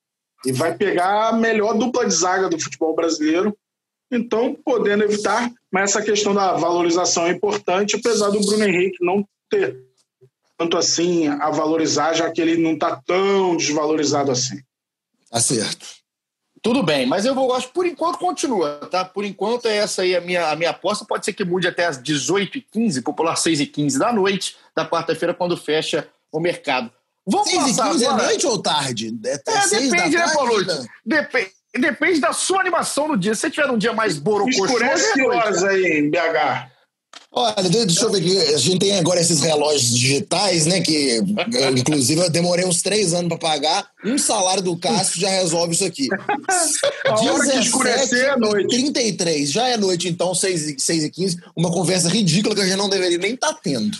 E vai pegar a melhor dupla de zaga do futebol brasileiro, então podendo evitar, mas essa questão da valorização é importante, apesar do Bruno Henrique não ter tanto assim a valorizar, já que ele não está tão desvalorizado assim. Tá certo. Tudo bem, mas eu vou, acho por enquanto continua, tá? Por enquanto é essa aí a minha, a minha aposta. Pode ser que mude até às 18h15, popular 6h15 da noite, da quarta-feira, quando fecha o mercado. Vamos 6 h 15 agora. é noite ou tarde? É, é depende, né, Paulo? Depende, depende da sua animação no dia. Se você tiver um dia mais borocochô... Escurece que horas aí em BH? Olha, deixa eu ver aqui. A gente tem agora esses relógios digitais, né? Que, inclusive, eu demorei uns três anos para pagar. Um salário do Cássio já resolve isso aqui. A hora que escurecer é noite. 33, já é noite, então, 6, 6 e 15. Uma conversa ridícula que a gente não deveria nem estar tá tendo.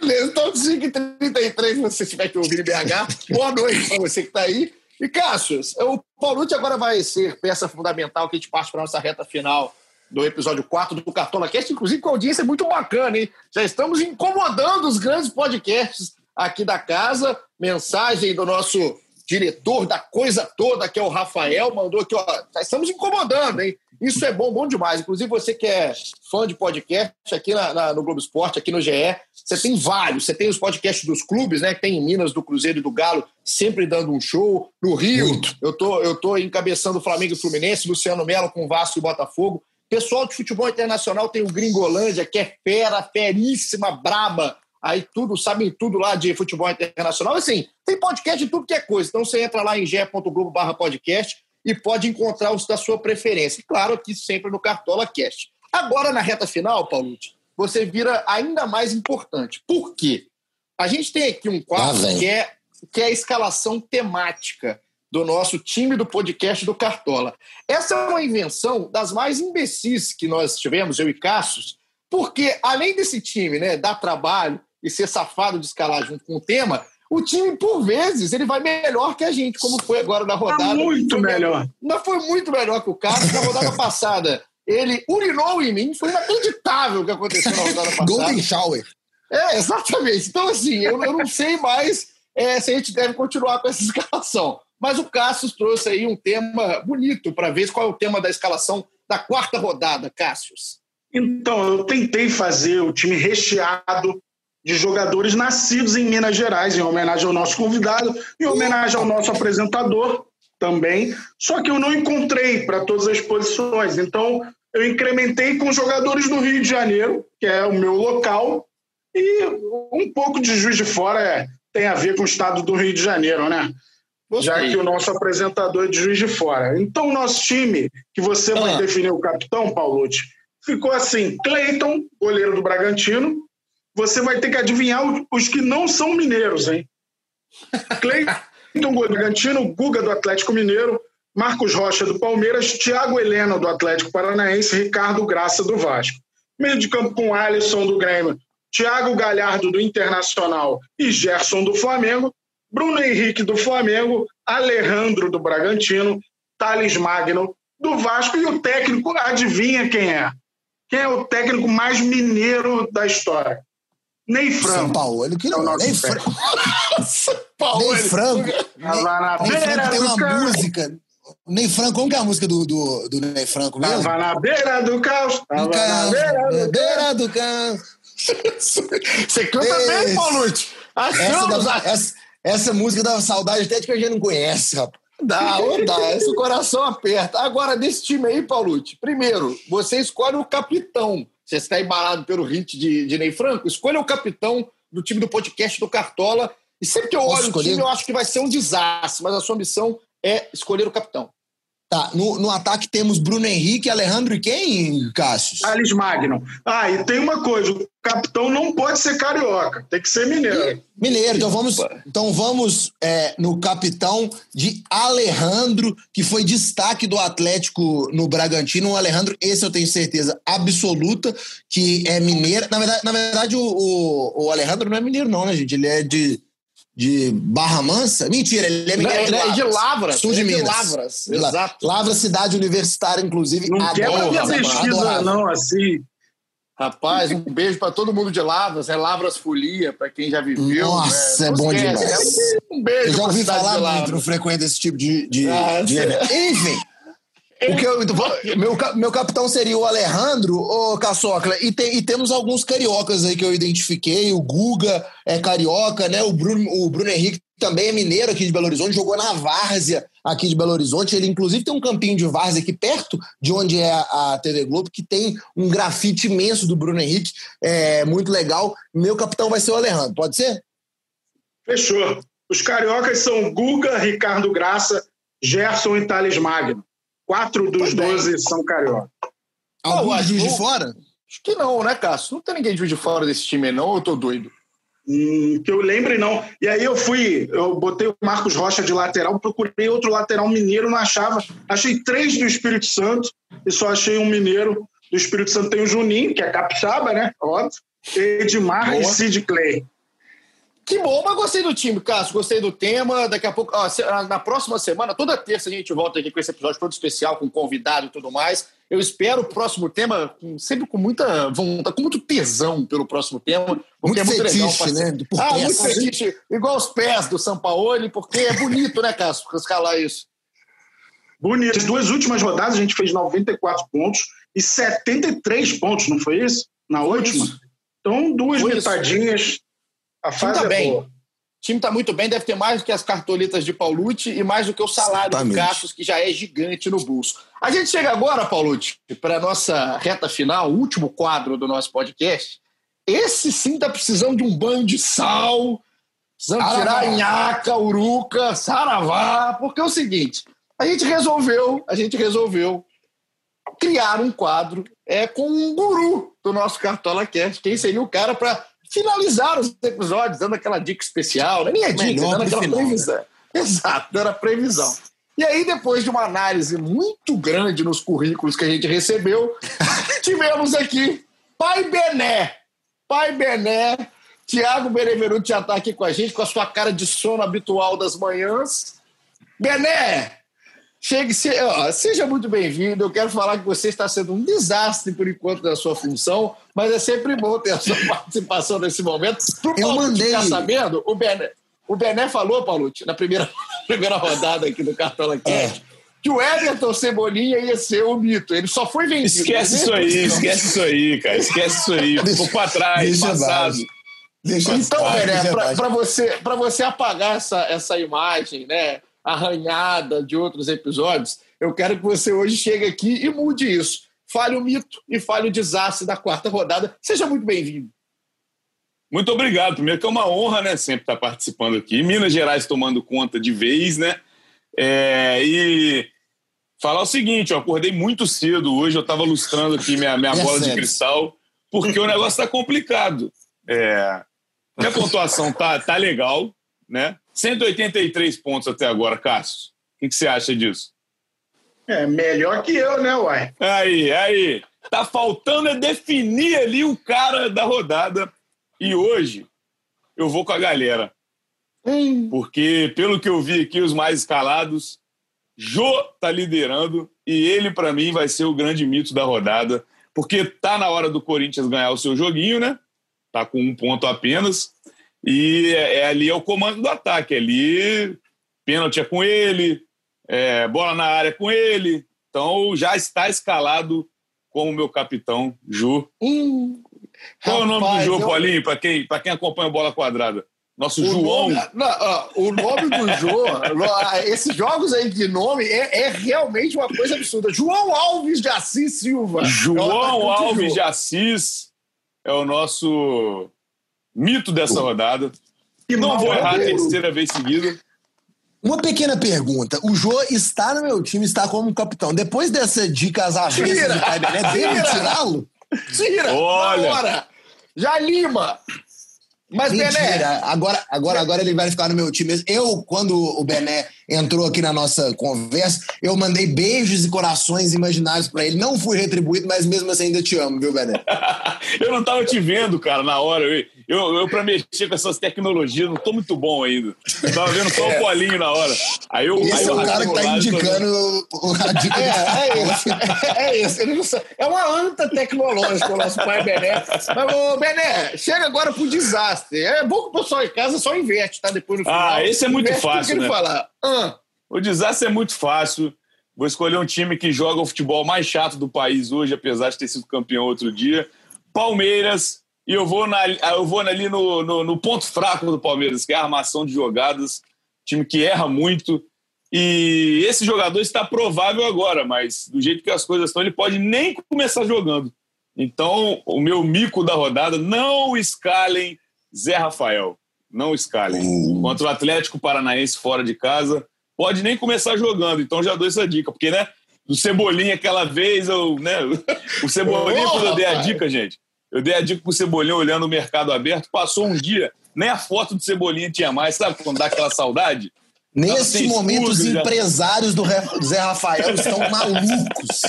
Beleza, então 5 e 33, se você estiver que ouvir BH. Boa noite para você que está aí. E, Cássio, o Paulucci agora vai ser peça fundamental que a gente parte para nossa reta final do episódio 4 do Cartola Cast, inclusive com audiência muito bacana, hein? Já estamos incomodando os grandes podcasts aqui da casa. Mensagem do nosso diretor da coisa toda, que é o Rafael, mandou aqui, ó, já estamos incomodando, hein? Isso é bom, bom demais. Inclusive, você que é fã de podcast aqui na, na, no Globo Esporte, aqui no GE, você tem vários. Você tem os podcasts dos clubes, né? Que tem em Minas, do Cruzeiro e do Galo, sempre dando um show. No Rio, eu tô, eu tô encabeçando o Flamengo e o Fluminense, Luciano Melo com Vasco e Botafogo. Pessoal de futebol internacional tem o Gringolândia, que é fera, feríssima, braba. Aí tudo, sabem tudo lá de futebol internacional. Assim, tem podcast de tudo que é coisa. Então você entra lá em ge.globo barra podcast e pode encontrar os da sua preferência. claro, aqui sempre no Cartola Cast. Agora, na reta final, Paulo, você vira ainda mais importante. Por quê? A gente tem aqui um quadro ah, que, é, que é a escalação temática do nosso time do podcast do Cartola. Essa é uma invenção das mais imbecis que nós tivemos, eu e Cassius, porque além desse time né, dar trabalho e ser safado de escalar junto com o tema, o time, por vezes, ele vai melhor que a gente, como foi agora na rodada. Tá muito melhor. Não foi muito melhor que o Cassius na rodada passada. Ele urinou em mim, foi inacreditável o que aconteceu na rodada passada. Golden Shower. É, exatamente. Então, assim, eu, eu não sei mais é, se a gente deve continuar com essa escalação. Mas o Cassius trouxe aí um tema bonito para ver qual é o tema da escalação da quarta rodada, Cassius. Então, eu tentei fazer o time recheado de jogadores nascidos em Minas Gerais, em homenagem ao nosso convidado, em homenagem ao nosso apresentador também. Só que eu não encontrei para todas as posições. Então, eu incrementei com jogadores do Rio de Janeiro, que é o meu local, e um pouco de Juiz de Fora é, tem a ver com o estado do Rio de Janeiro, né? Gostei. já que o nosso apresentador é de Juiz de Fora. Então, o nosso time, que você ah. vai definir o capitão, Paulucci, ficou assim: Cleiton, goleiro do Bragantino. Você vai ter que adivinhar os que não são mineiros, hein? Cleiton, goleiro do Bragantino, Guga do Atlético Mineiro, Marcos Rocha do Palmeiras, Thiago Helena do Atlético Paranaense, Ricardo Graça do Vasco. Meio de campo com Alisson do Grêmio, Thiago Galhardo do Internacional e Gerson do Flamengo. Bruno Henrique do Flamengo, Alejandro do Bragantino, Thales Magno do Vasco e o técnico, adivinha quem é? Quem é o técnico mais mineiro da história? Ney Franco. São Paulo, ele que não. É Ney, Fra... São Paulo. Ney Franco. Ney, Ney Franco tem uma música. Ney Franco, como que é a música do, do, do Ney Franco mesmo? Tava na beira do caos. Tava na beira do, beira do caos. Você canta bem, Paulute. Achamos. Essa, essa, essa música dá saudade até de que a gente não conhece, rapaz. Dá, ou dá. Esse coração aperta. Agora, desse time aí, Paulucci, primeiro, você escolhe o capitão. Você está embalado pelo hit de, de Ney Franco, escolha o capitão do time do podcast do Cartola. E sempre que eu olho o time, eu acho que vai ser um desastre, mas a sua missão é escolher o capitão. Tá, no, no ataque temos Bruno Henrique, Alejandro e quem, Cássio? Alice Magno. Ah, e tem uma coisa: o capitão não pode ser carioca, tem que ser mineiro. Mineiro, então vamos, então vamos é, no capitão de Alejandro, que foi destaque do Atlético no Bragantino. O Alejandro, esse eu tenho certeza absoluta que é mineiro. Na verdade, na verdade o, o, o Alejandro não é mineiro, não, né, gente? Ele é de de Barra Mansa? Mentira, ele é, ele é de Lavras. Sul de Minas. De Lavras, exato. Lavras, cidade universitária, inclusive. Não quer minha pesquisa, não, assim. Rapaz, um beijo para todo mundo de Lavras, é Lavras Folia, para quem já viveu. Nossa, né? é bom demais. Um beijo Eu já ouvi falar muito, não frequento esse tipo de, de, Ah, de evento. Enfim. O que eu, meu, ca- meu capitão seria o Alejandro, o Caçocla, e, tem- e temos alguns cariocas aí que eu identifiquei. O Guga é carioca, né? O Bruno, o Bruno Henrique também é mineiro aqui de Belo Horizonte, jogou na Várzea aqui de Belo Horizonte. Ele, inclusive, tem um campinho de Várzea aqui perto de onde é a, a TV Globo, que tem um grafite imenso do Bruno Henrique, é muito legal. Meu capitão vai ser o Alejandro, pode ser? Fechou. Os cariocas são Guga, Ricardo Graça, Gerson e Thales Magno. Quatro dos doze são carioca. Algum acho juiz de fora? Acho que não, né, Cássio? Não tem ninguém de Juiz de fora desse time, não, ou eu tô doido? Hum, que eu lembre, não. E aí eu fui, eu botei o Marcos Rocha de lateral, procurei outro lateral mineiro, não achava. Achei três do Espírito Santo e só achei um mineiro. Do Espírito Santo tem o Juninho, que é capixaba, né? Óbvio. Edmar e Boa. Sid Clay. Que bom, mas gostei do time, Cássio. Gostei do tema. Daqui a pouco, ó, se- na próxima semana, toda terça a gente volta aqui com esse episódio todo especial, com convidado e tudo mais. Eu espero o próximo tema com- sempre com muita vontade, com muito tesão pelo próximo tema. Porque Muito é muito legal. fetiche, parceiro. né? Por Ah, peça. muito fetiche. Igual os pés do Sampaoli, porque é bonito, né, Cássio? Escalar isso. Bonito. As duas últimas rodadas a gente fez 94 pontos e 73 pontos, não foi isso? Na última? isso. Então, duas Foi isso. A time fase tá é bem. boa. O time tá muito bem, deve ter mais do que as cartolitas de Paulucci e mais do que o salário do Exatamente. Cassius, que já é gigante no bolso. A gente chega agora, Paulucci, para nossa reta final, o último quadro do nosso podcast. Esse sim tá precisando de um banho de sal, precisando tirar a nhaca, uruca, saravá, porque é o seguinte, a gente resolveu, a gente resolveu criar um quadro é, com um guru do nosso Cartola Cast. Quem seria o cara para finalizar os episódios, dando aquela dica especial, né? nem é dica, dando aquela final, previsão. Exato, dando a previsão. E aí, depois de uma análise muito grande nos currículos que a gente recebeu, tivemos aqui Pai Bené. Pai Bené, Tiago Benevenuto já está aqui com a gente, com a sua cara de sono habitual das manhãs. Bené, Chegue, se, ó, seja muito bem-vindo. Eu quero falar que você está sendo um desastre por enquanto da sua função, mas é sempre bom ter a sua participação nesse momento. Pro Eu Paulo mandei- ficar sabendo, o Bené, o Bené falou, Paulucci, na primeira, primeira rodada aqui do Cartola Cast, que o Everton Cebolinha ia ser o mito. Ele só foi vendido. Esquece Mas isso aí, assim, esquece isso aí, cara. Esquece isso aí. Ficou pra trás, Deixa passado. Deixa Então, Bené, pra você, pra você apagar essa, essa imagem, né, arranhada de outros episódios, eu quero que você hoje chegue aqui e mude isso. Fale o mito e fale o desastre da quarta rodada. Seja muito bem-vindo. Muito obrigado. Primeiro que é uma honra, né? Sempre estar participando aqui. Minas Gerais tomando conta de vez, né? É, e falar o seguinte, eu acordei muito cedo hoje, eu estava lustrando aqui minha, minha É bola de sério. cristal, porque o negócio está complicado. É, minha pontuação tá, tá legal, né? 183 pontos até agora, Cássio. O que, você acha disso? É melhor que eu, né, uai? Aí, aí. Tá faltando é definir ali o cara da rodada. E hoje eu vou com a galera. Porque, pelo que eu vi aqui, os mais escalados, Jô tá liderando e ele, para mim, vai ser o grande mito da rodada. Porque tá na hora do Corinthians ganhar o seu joguinho, né? Tá com um ponto apenas. E é, é ali é o comando do ataque. Ali, pênalti é com ele, é, bola na área com ele. Então já está escalado como meu capitão, Jô. Hum, Qual é o nome do rapaz, Jô, eu- Paulinho, para quem, pra quem acompanha a bola quadrada? Nosso O João. nome, não, ó, o nome do Jô, no- esses jogos aí de nome é, é realmente uma coisa absurda. João Alves de Assis Silva. É João atacante Alves Jô. de Assis é o nosso mito dessa rodada. Que Não vou errar a terceira vez seguida. Uma pequena pergunta. O Jô está no meu time, está como capitão. Depois dessa dica às avessas de Pai Bené, deve tirá-lo? Tira! Olha. Bora! Já lima! Mas, Bené, Mentira. Agora, agora, agora ele vai ficar no meu time. Eu, quando o Bené entrou aqui na nossa conversa, eu mandei beijos e corações imaginários pra ele. Não fui retribuído, mas mesmo assim ainda te amo, viu, Bené? eu não tava te vendo, cara, na hora. Eu, eu, eu pra mexer com essas tecnologias, não tô muito bom ainda. Eu tava vendo só o polinho na hora. Aí eu, aí Esse é eu o cara que tá o indicando o- a dica É, é isso. É isso. Ele não sabe. É uma anta tecnológica o nosso pai Bené. Mas, ô, Bené, chega agora pro desastre. É bom que o pessoal em casa só inverte, tá? Depois no final. Ah, esse é muito Inverte fácil, né? falar. Ah, O desastre é muito fácil. Vou escolher um time que joga o futebol mais chato do país hoje, apesar de ter sido campeão outro dia. Palmeiras. E eu vou, na, eu vou ali no, no, no ponto fraco do Palmeiras, que é a armação de jogadas. Time que erra muito. E esse jogador está provável agora, mas do jeito que as coisas estão, ele pode nem começar jogando. Então, o meu mico da rodada, não escalem Zé Rafael. Não escalem. Contra o Atlético Paranaense fora de casa, pode nem começar jogando. Então já dou essa dica, porque, né? Do Cebolinha aquela vez, eu, né? O Cebolinha, Ô, quando eu dei a dica, gente, eu dei a dica pro Cebolinha olhando o mercado aberto, passou um dia, nem a foto do Cebolinha tinha mais, sabe quando dá aquela saudade? Nesse momento, os empresários do Zé Rafael estão malucos.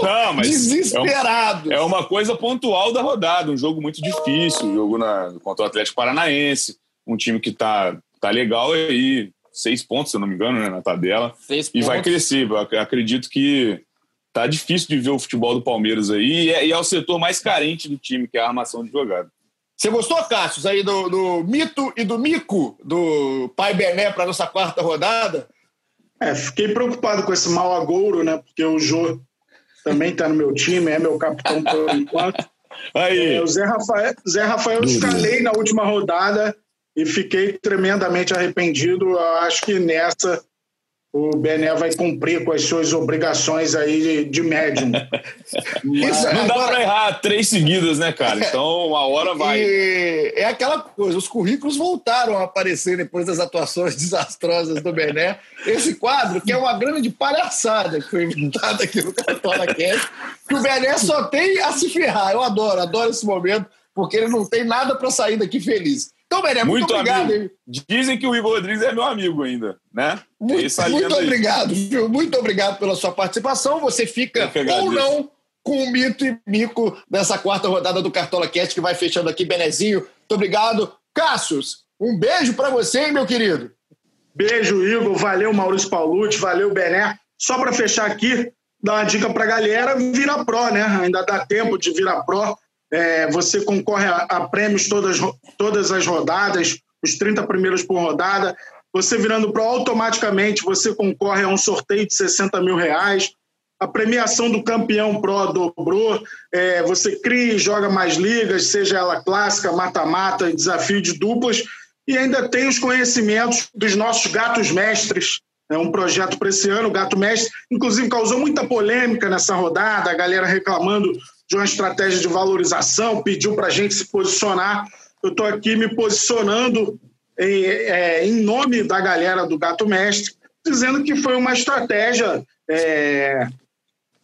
Não, mas é, um- desesperado. é uma coisa pontual da rodada, um jogo muito difícil, um jogo na, contra o Atlético Paranaense, um time que tá, tá legal aí, seis pontos, se eu não me engano, né, na tabela. Seis E vai pontos. crescer. Eu ac- acredito que tá difícil de ver o futebol do Palmeiras aí. E é, e é o setor mais carente do time, que é a armação de jogada. Você gostou, Cassius, aí do, do mito e do mico do pai Bené para nossa quarta rodada? É, fiquei preocupado com esse mau agouro, né? Porque o Jô também tá no meu time, é meu capitão por enquanto. Aí, É, o Zé Rafael, Zé Rafael eu escalei na última rodada e fiquei tremendamente arrependido. Eu acho que nessa o Bené vai cumprir com as suas obrigações aí de, de médium. Isso não dá pra errar três seguidas, né, cara? Então, uma hora vai. E é aquela coisa, os currículos voltaram a aparecer depois das atuações desastrosas do Bené. Esse quadro, que é uma grande palhaçada que foi inventada aqui no Cartola Cast, que o Bené só tem a se ferrar. Eu adoro, adoro esse momento, porque ele não tem nada para sair daqui feliz. Então, Bené, muito, Muito obrigado. amigo. hein? Dizem que o Igor Rodrigues é meu amigo ainda, né? Muito, muito obrigado, viu? Muito obrigado pela sua participação. Você fica ou não com o mito e mico dessa quarta rodada do Cartola Cast que vai fechando aqui, Benezinho. Muito obrigado. Cassius, um beijo para você, hein, meu querido. Beijo, Igor. Valeu, Maurício Paulucci. Valeu, Bené. Só para fechar aqui, dar uma dica para a galera: vira pró, né? Ainda dá tempo de virar pró. É, você concorre a, a prêmios todas, todas as rodadas, os 30 primeiros por rodada. Você virando pró, automaticamente você concorre a um sorteio de 60 mil reais. A premiação do campeão pró dobrou. É, você cria e joga mais ligas, seja ela clássica, mata-mata desafio de duplas. E ainda tem os conhecimentos dos nossos gatos mestres. É um projeto para esse ano, o Gato Mestre. Inclusive, causou muita polêmica nessa rodada, a galera reclamando de uma estratégia de valorização, pediu para a gente se posicionar. Eu estou aqui me posicionando em, é, em nome da galera do Gato Mestre, dizendo que foi uma estratégia é,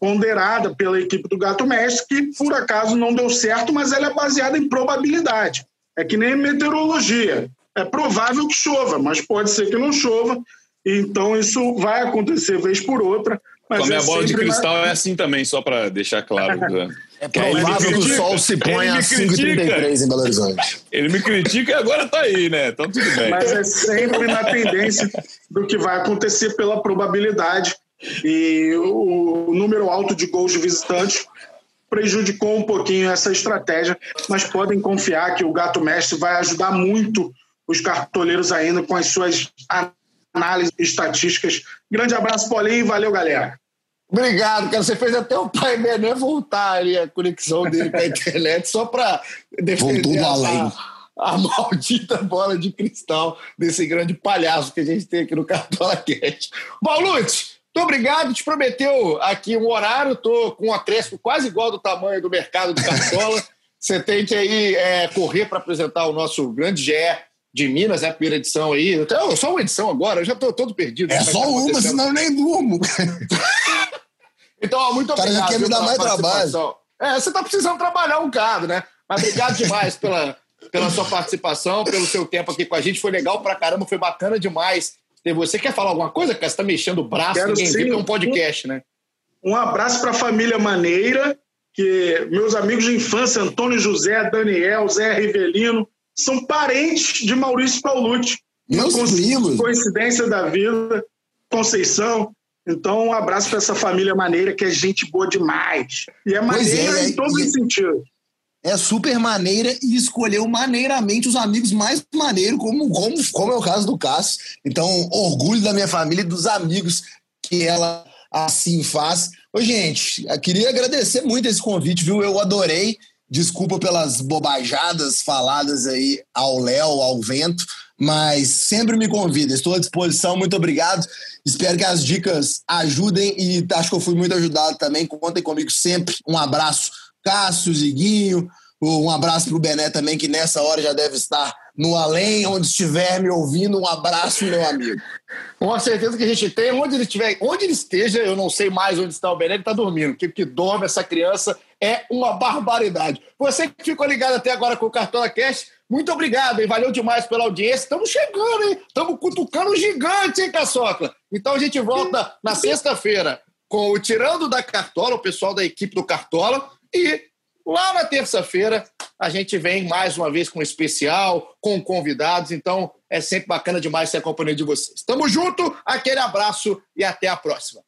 ponderada pela equipe do Gato Mestre, que por acaso não deu certo, mas ela é baseada em probabilidade. É que nem meteorologia. É provável que chova, mas pode ser que não chova. Então isso vai acontecer vez por outra. Mas Com a minha é bola de cristal é assim também, só para deixar claro. né? É Ele me provável que o critica. sol se me às 5h33 em Belo Horizonte. Ele me critica e agora tá aí, né? Então tudo bem. mas é sempre na tendência do que vai acontecer pela probabilidade. E o número alto de gols de visitantes prejudicou um pouquinho essa estratégia, mas podem confiar que o Gato Mestre vai ajudar muito os cartoleiros ainda com as suas análises estatísticas. Grande abraço, Paulinho, valeu, galera. Obrigado, cara. Você fez até o pai Bené voltar ali a conexão dele com a internet só para defender Voltou do a, além. a maldita bola de cristal desse grande palhaço que a gente tem aqui no Cartola Cat. Baulute, muito obrigado. Te prometeu aqui um horário. Estou com um acréscimo quase igual do tamanho do mercado do Cartola. Você tem que aí é, correr para apresentar o nosso grande GE de Minas, é a primeira edição aí. Então, só uma edição agora, eu já estou todo perdido. É só uma, senão eu nem durmo. então, muito obrigado. Cara, quer me dar mais trabalho. É, você está precisando trabalhar um bocado, né? Mas obrigado demais pela, pela sua participação, pelo seu tempo aqui com a gente. Foi legal pra caramba, foi bacana demais ter você. Quer falar alguma coisa? Porque você tá mexendo o braço, Quero ninguém sim. viu, é um podcast, né? Um abraço para a família Maneira, que meus amigos de infância, Antônio José, Daniel, Zé Rivelino, são parentes de Maurício Paulucci. Meus primos. Coincidência da vida, Conceição. Então, um abraço para essa família maneira, que é gente boa demais. E é maneira é, em todos e- os sentidos. É super maneira e escolheu maneiramente os amigos mais maneiros, como, como, como é o caso do Cássio. Então, orgulho da minha família e dos amigos que ela assim faz. Ô, gente, eu queria agradecer muito esse convite, viu? Eu adorei. Desculpa pelas bobajadas faladas aí ao Léo, ao vento, mas sempre me convida. Estou à disposição, muito obrigado. Espero que as dicas ajudem e acho que eu fui muito ajudado também. Contem comigo sempre. Um abraço, Cássio, Ziguinho. Um abraço para o Bené também, que nessa hora já deve estar no além, onde estiver me ouvindo. Um abraço, meu amigo. Com a certeza que a gente tem, onde ele estiver, onde ele esteja, eu não sei mais onde está o Bené, ele está dormindo. Que, que dorme essa criança é uma barbaridade. Você que ficou ligado até agora com o Cartola Cash, muito obrigado, hein? Valeu demais pela audiência. Estamos chegando, hein? Estamos cutucando gigante, hein, Caçocla? Então a gente volta na sexta-feira com o Tirando da Cartola, o pessoal da equipe do Cartola, e lá na terça-feira a gente vem mais uma vez com um especial, com convidados. Então é sempre bacana demais ser a companhia de vocês. Tamo junto, aquele abraço e até a próxima.